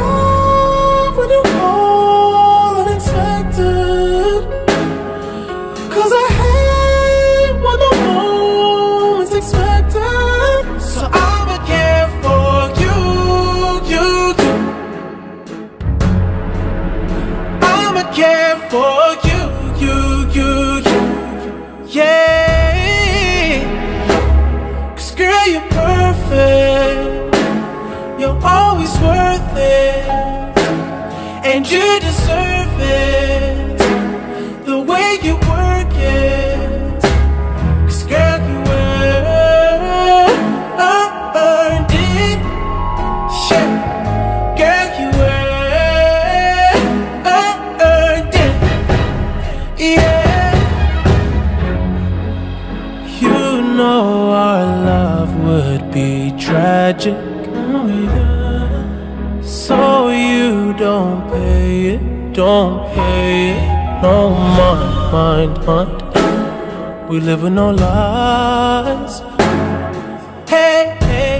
Cause girl, you're perfect. You're always worth it. And you deserve it don't pay. No mind, mind, mind. We live with no lies. Hey, hey,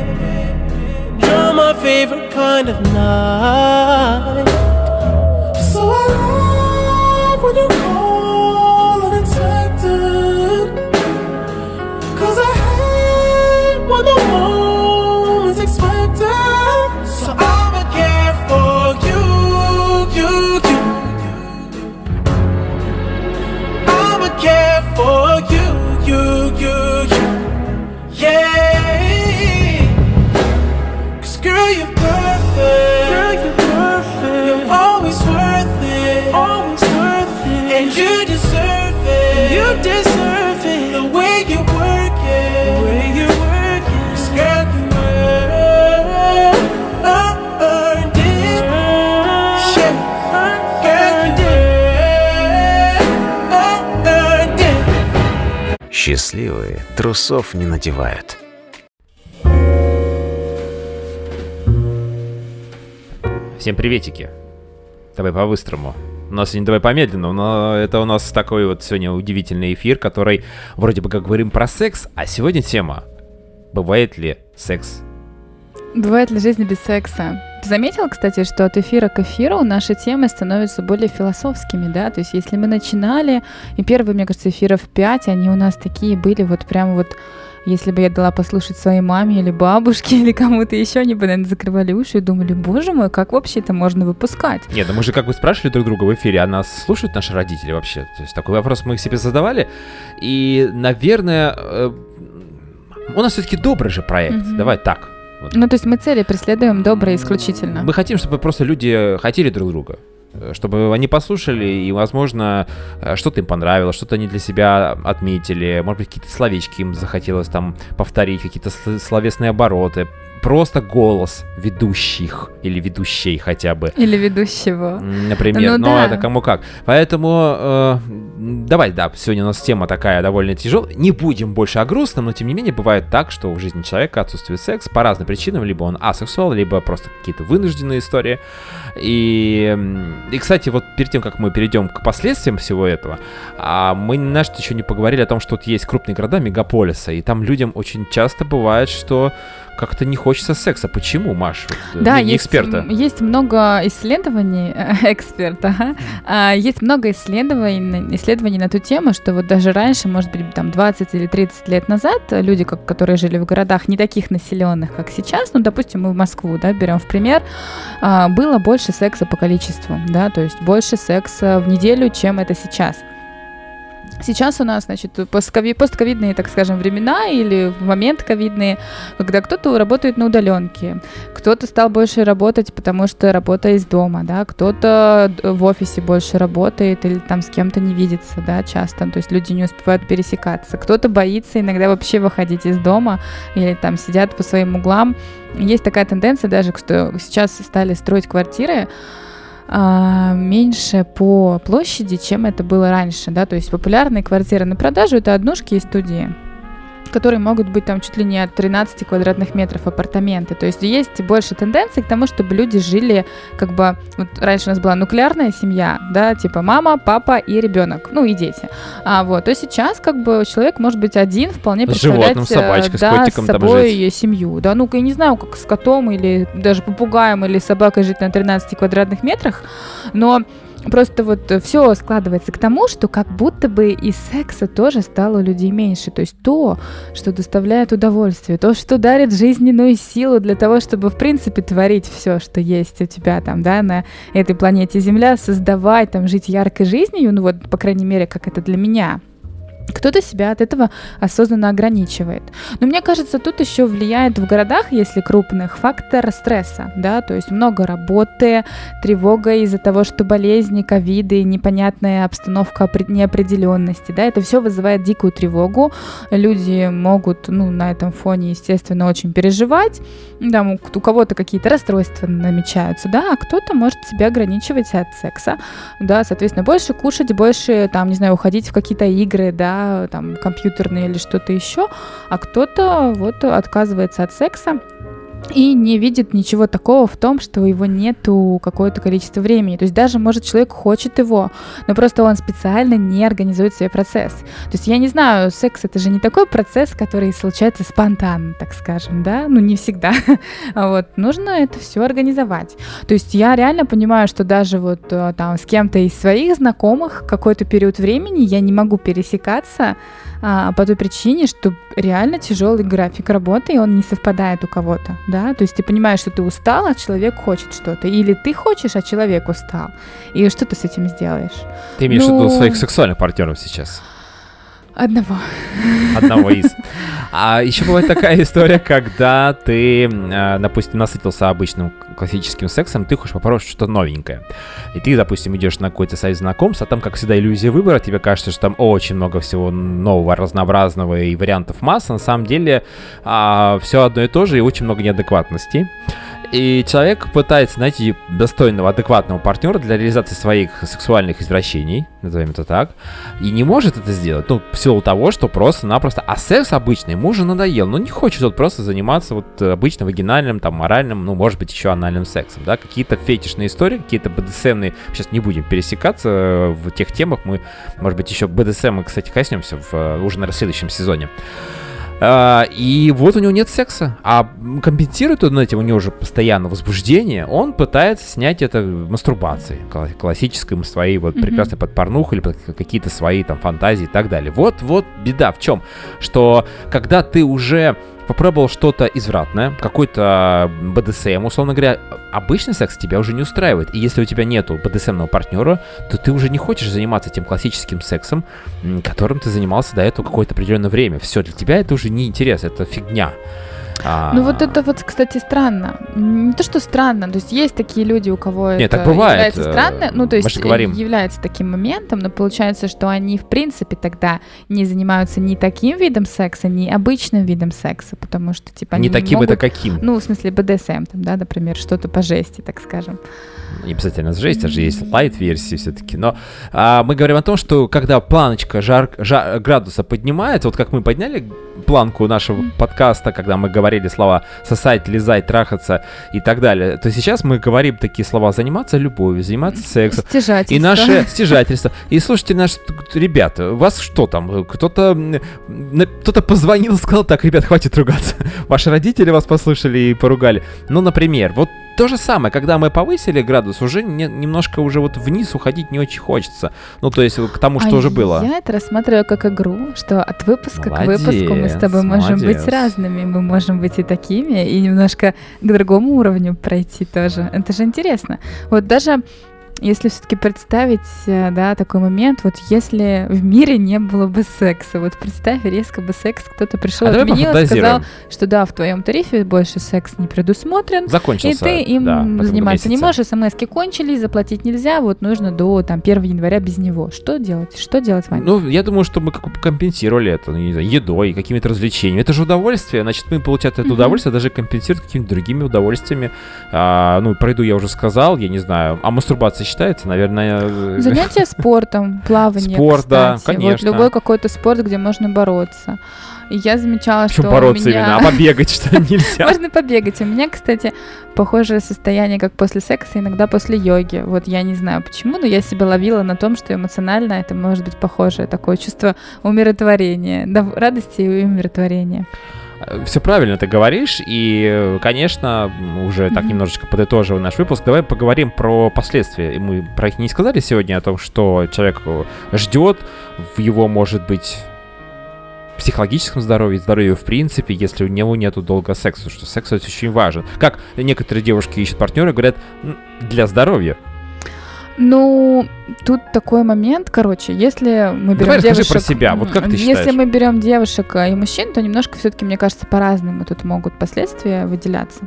you're my favorite kind of night. Счастливые трусов не надевают. Всем приветики. Давай по-быстрому. У нас сегодня давай помедленно, но это у нас такой вот сегодня удивительный эфир, который вроде бы как говорим про секс, а сегодня тема «Бывает ли секс?» Бывает ли жизнь без секса? Ты заметил, кстати, что от эфира к эфиру наши темы становятся более философскими, да? То есть если мы начинали, и первые, мне кажется, эфиров 5, они у нас такие были вот прям вот если бы я дала послушать своей маме или бабушке или кому-то еще, они бы, наверное, закрывали уши и думали, боже мой, как вообще это можно выпускать? Нет, да мы же как бы спрашивали друг друга в эфире, а нас слушают наши родители вообще? То есть такой вопрос мы себе задавали, и, наверное, э, у нас все-таки добрый же проект, Мгм. давай так. Вот. Ну, то есть мы цели преследуем добрые исключительно. Мы хотим, чтобы просто люди хотели друг друга. Чтобы они послушали, и, возможно, что-то им понравилось, что-то они для себя отметили, может быть, какие-то словечки им захотелось там повторить, какие-то сл- словесные обороты. Просто голос ведущих или ведущей хотя бы. Или ведущего. Например, Ну но да. это кому как. Поэтому э, давай, да, сегодня у нас тема такая довольно тяжелая. Не будем больше о грустном, но тем не менее бывает так, что в жизни человека отсутствует секс по разным причинам. Либо он асексуал, либо просто какие-то вынужденные истории. И, и, кстати, вот перед тем, как мы перейдем к последствиям всего этого, а, мы, знаешь, еще не поговорили о том, что вот есть крупные города, мегаполисы, и там людям очень часто бывает, что как-то не хочется секса. Почему, Маш? Вот, э, Да, мнение есть, эксперта. есть много исследований, эксперта. А, есть много исследований, исследований на ту тему, что вот даже раньше, может быть, там 20 или 30 лет назад, люди, как, которые жили в городах не таких населенных, как сейчас, ну, допустим, мы в Москву, да, берем в пример, а, было больше секса по количеству, да, то есть больше секса в неделю, чем это сейчас. Сейчас у нас, значит, посткови- постковидные, так скажем, времена или в момент ковидные, когда кто-то работает на удаленке, кто-то стал больше работать, потому что работа из дома, да, кто-то в офисе больше работает или там с кем-то не видится, да, часто, то есть люди не успевают пересекаться, кто-то боится иногда вообще выходить из дома или там сидят по своим углам. Есть такая тенденция даже, что сейчас стали строить квартиры, а, меньше по площади, чем это было раньше, да, то есть популярные квартиры на продажу это однушки и студии которые могут быть там чуть ли не от 13 квадратных метров апартаменты. То есть есть больше тенденций к тому, чтобы люди жили как бы... Вот раньше у нас была нуклеарная семья, да, типа мама, папа и ребенок, ну и дети. А вот, то сейчас как бы человек может быть один, вполне С представлять животным, собачкой, с да, котиком с там собой жить. семью. Да, ну-ка, я не знаю, как с котом или даже попугаем или собакой жить на 13 квадратных метрах, но Просто вот все складывается к тому, что как будто бы и секса тоже стало у людей меньше. То есть то, что доставляет удовольствие, то, что дарит жизненную силу для того, чтобы, в принципе, творить все, что есть у тебя там, да, на этой планете Земля, создавать, там, жить яркой жизнью, ну вот, по крайней мере, как это для меня. Кто-то себя от этого осознанно ограничивает. Но мне кажется, тут еще влияет в городах, если крупных, фактор стресса, да, то есть много работы, тревога из-за того, что болезни, ковиды, непонятная обстановка опре- неопределенности, да, это все вызывает дикую тревогу. Люди могут, ну, на этом фоне, естественно, очень переживать, да, у кого-то какие-то расстройства намечаются, да, а кто-то может себя ограничивать от секса, да, соответственно, больше кушать, больше, там, не знаю, уходить в какие-то игры, да, там, компьютерные или что-то еще, а кто-то вот отказывается от секса, и не видит ничего такого в том, что его нету какое-то количество времени. То есть даже, может, человек хочет его, но просто он специально не организует свой процесс. То есть я не знаю, секс это же не такой процесс, который случается спонтанно, так скажем, да? Ну, не всегда. вот, нужно это все организовать. То есть я реально понимаю, что даже вот э, там с кем-то из своих знакомых какой-то период времени я не могу пересекаться, а, по той причине, что реально тяжелый график работы, и он не совпадает у кого-то, да, то есть ты понимаешь, что ты устал, а человек хочет что-то, или ты хочешь, а человек устал, и что ты с этим сделаешь? Ты имеешь Ну- в виду своих сексуальных партнеров сейчас? Одного. Одного из. А еще бывает такая история, когда ты, э, допустим, насытился обычным классическим сексом, ты хочешь попробовать что-то новенькое. И ты, допустим, идешь на какой-то сайт знакомств, а там, как всегда, иллюзия выбора, тебе кажется, что там очень много всего нового, разнообразного и вариантов масса. На самом деле все одно и то же и очень много неадекватностей. И человек пытается найти достойного, адекватного партнера для реализации своих сексуальных извращений, назовем это так, и не может это сделать, ну, в силу того, что просто-напросто, а секс обычный ему уже надоел, ну, не хочет он просто заниматься вот э, обычно вагинальным, там, моральным, ну, может быть, еще анальным сексом, да, какие-то фетишные истории, какие-то БДСМные, сейчас не будем пересекаться э, в тех темах, мы, может быть, еще БДСМ, кстати, коснемся в, э, уже на следующем сезоне. А, и вот у него нет секса, а компенсирует он этим, у него уже постоянно возбуждение, он пытается снять это мастурбацией, кла- классической своей вот Мгм. прекрасной под порнуху или под какие-то свои там фантазии и так далее. Вот, вот беда в чем, что когда ты уже попробовал что-то извратное, какой-то БДСМ, условно говоря, обычный секс тебя уже не устраивает. И если у тебя нету БДСМного партнера, то ты уже не хочешь заниматься тем классическим сексом, которым ты занимался до этого какое-то определенное время. Все, для тебя это уже не интерес, это фигня. А, Ну вот это вот, кстати, странно. Не то, что странно, то есть есть такие люди, у кого Нет, это так бывает, является э, странно, ну то есть говорим. является таким моментом, но получается, что они в принципе тогда не занимаются ни таким видом секса, ни обычным видом секса, потому что типа не они таким могут, это каким. ну в смысле БДСМ, там, да, например, что-то по жести, так скажем. Не обязательно с жесть, а же есть лайт-версии все-таки. Но а, мы говорим о том, что когда планочка жар, жа- градуса поднимается, вот как мы подняли планку нашего подкаста, когда мы говорили слова сосать, лизать, трахаться и так далее, то сейчас мы говорим такие слова заниматься любовью, заниматься сексом. Стяжательство. И наше стяжательство. И слушайте, наши ребята, у вас что там? Кто-то кто-то позвонил и сказал, так, ребят, хватит ругаться. Ваши родители вас послушали и поругали. Ну, например, вот то же самое, когда мы повысили градус, уже не- немножко уже вот вниз уходить не очень хочется. Ну, то есть к тому, что А уже было. Я это рассматриваю как игру, что от выпуска к выпуску мы с тобой Молодец, можем быть молодец. разными. Мы можем быть и такими, и немножко к другому уровню пройти тоже. Это же интересно. Вот даже если все-таки представить, э, да, такой момент, вот если в мире не было бы секса, вот представь, резко бы секс, кто-то пришел, А отменил и сказал, что да, в твоем тарифе больше секс не предусмотрен, и Закончился. ты им да, заниматься не можешь, смс кончились, заплатить нельзя, вот нужно до там 1 января без него. Что делать? Что делать, Ваня? Ну, я думаю, что мы компенсировали это, ну, не знаю, едой, какими-то развлечениями. Это же удовольствие, значит, мы, получается, это удовольствие даже компенсируем какими-то другими удовольствиями. А, ну, про еду я уже сказал, я не знаю. А мастурбация считается, наверное... э, Занятия спортом, плавание, Спорт, да, кстати. Вот конечно. любой какой-то спорт, где можно бороться. И я замечала, Почему что бороться у меня... именно, а побегать что нельзя? Можно побегать. У меня, кстати, похожее состояние, как после секса, иногда после йоги. Вот я не знаю почему, но я себя ловила на том, что эмоционально это может быть похожее такое чувство умиротворения, радости и умиротворения. Все правильно ты говоришь, и, э, конечно, уже так немножечко подытоживая наш выпуск, давай поговорим про последствия. И Мы про них не сказали сегодня, о том, что человек э, ждет в его, может быть, психологическом здоровье, здоровье в принципе, если у него нету долго секса, что секс очень важен. Как некоторые девушки ищут партнера говорят, «М, для здоровья. Ну, тут такой момент, короче, если мы берем Давай девушек... про себя, вот как ты Если считаешь? мы берем девушек а, и мужчин, то немножко все-таки, мне кажется, по-разному тут могут последствия выделяться.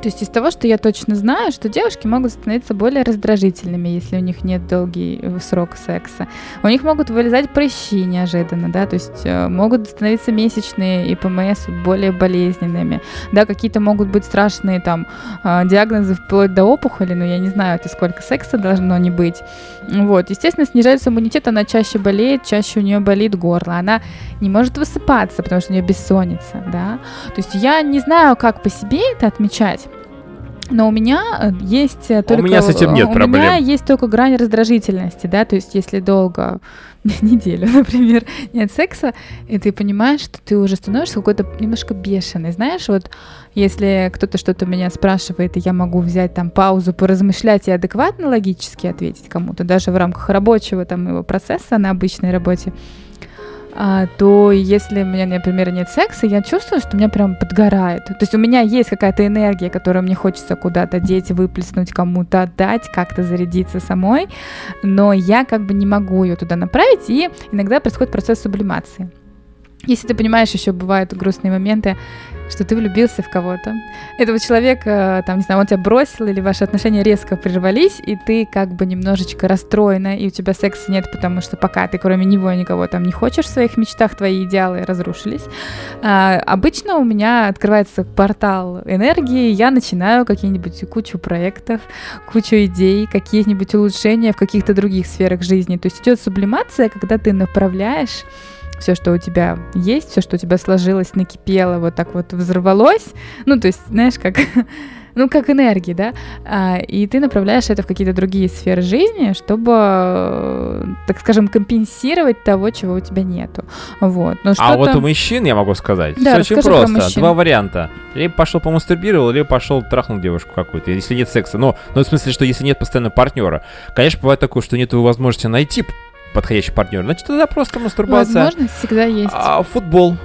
То есть из того, что я точно знаю, что девушки могут становиться более раздражительными, если у них нет долгий э, срок секса. У них могут вылезать прыщи неожиданно, да, то есть э, могут становиться месячные и ПМС более болезненными. Да, какие-то могут быть страшные там э, диагнозы вплоть до опухоли, но я не знаю, это сколько секса должно не быть. Вот, естественно, снижается иммунитет, она чаще болеет, чаще у нее болит горло, она не может высыпаться, потому что у нее бессонница, да. То есть я не знаю, как по себе это отмечать, но у меня э, есть только... У меня с этим нет у проблем. меня есть только грань раздражительности, да, то есть если долго, неделю, например, нет секса, и ты понимаешь, что ты уже становишься какой-то немножко бешеный, знаешь, вот если кто-то что-то меня спрашивает, и я могу взять там паузу, поразмышлять и адекватно логически ответить кому-то, даже в рамках рабочего там его процесса на обычной работе, а, то если у меня, например, нет секса, я чувствую, что меня прям подгорает. То есть у меня есть какая-то энергия, которую мне хочется куда-то деть, выплеснуть, кому-то отдать, как-то зарядиться самой, но я как бы не могу ее туда направить, и иногда происходит процесс сублимации. Если ты понимаешь, еще бывают грустные моменты, что ты влюбился в кого-то. Этого человека, там, не знаю, он тебя бросил, или ваши отношения резко прервались, и ты как бы немножечко расстроена, и у тебя секса нет, потому что пока ты кроме него никого там не хочешь в своих мечтах, твои идеалы разрушились. А, обычно у меня открывается портал энергии, я начинаю какие-нибудь кучу проектов, кучу идей, какие-нибудь улучшения в каких-то других сферах жизни. То есть идет сублимация, когда ты направляешь все, что у тебя есть, все, что у тебя сложилось, накипело, вот так вот взорвалось. Ну, то есть, знаешь, как ну, как энергии, да, а, и ты направляешь это в какие-то другие сферы жизни, чтобы, так скажем, компенсировать того, чего у тебя нету. Вот. Но а вот у мужчин, я могу сказать, да, все очень просто. Два варианта. Либо пошел помастурбировал, либо пошел трахнул девушку какую-то, если нет секса. Но, но в смысле, что если нет постоянного партнера. Конечно, бывает такое, что нет возможности найти подходящий партнер, значит, тогда просто мастурбация. Возможность всегда есть. А, футбол,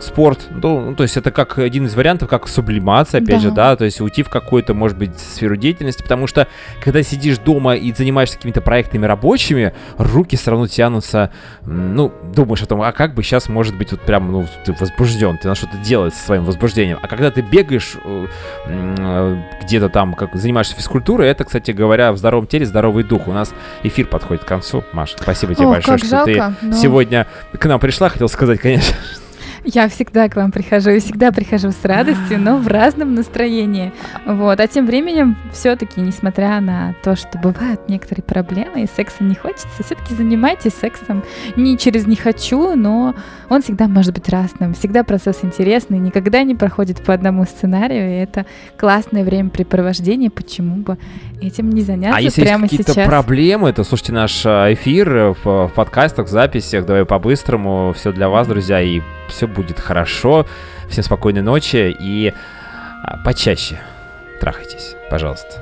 спорт, ну, ну, то есть это как один из вариантов, как сублимация, опять да. же, да, то есть уйти в какую-то, может быть, сферу деятельности, потому что, когда сидишь дома и занимаешься какими-то проектами рабочими, руки все равно тянутся, ну, думаешь о том, а как бы сейчас, может быть, вот прям, ну, ты возбужден, ты на что-то делать со своим возбуждением, а когда ты бегаешь э, э, где-то там, как занимаешься физкультурой, это, кстати говоря, в здоровом теле здоровый дух. У нас эфир подходит к концу, Маша, спасибо тебе О, большое, что жалко, ты но... сегодня к нам пришла, хотел сказать, конечно, я всегда к вам прихожу, и всегда прихожу с радостью, но в разном настроении. Вот. А тем временем, все-таки, несмотря на то, что бывают некоторые проблемы, и секса не хочется, все-таки занимайтесь сексом не через «не хочу», но он всегда может быть разным. Всегда процесс интересный, никогда не проходит по одному сценарию, и это классное времяпрепровождение. Почему бы этим не заняться а если прямо есть какие-то сейчас? проблемы, то слушайте наш а, эфир в, в подкастах, в записях. Давай по-быстрому. Все для вас, друзья, и все будет хорошо. Всем спокойной ночи и а, почаще трахайтесь, пожалуйста.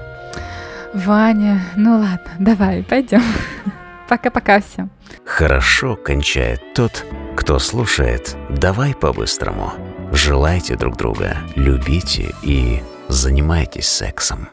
Ваня, ну ладно, давай, пойдем. Пока-пока всем. Хорошо кончает тот, кто слушает «Давай по-быстрому». Желайте друг друга, любите и занимайтесь сексом.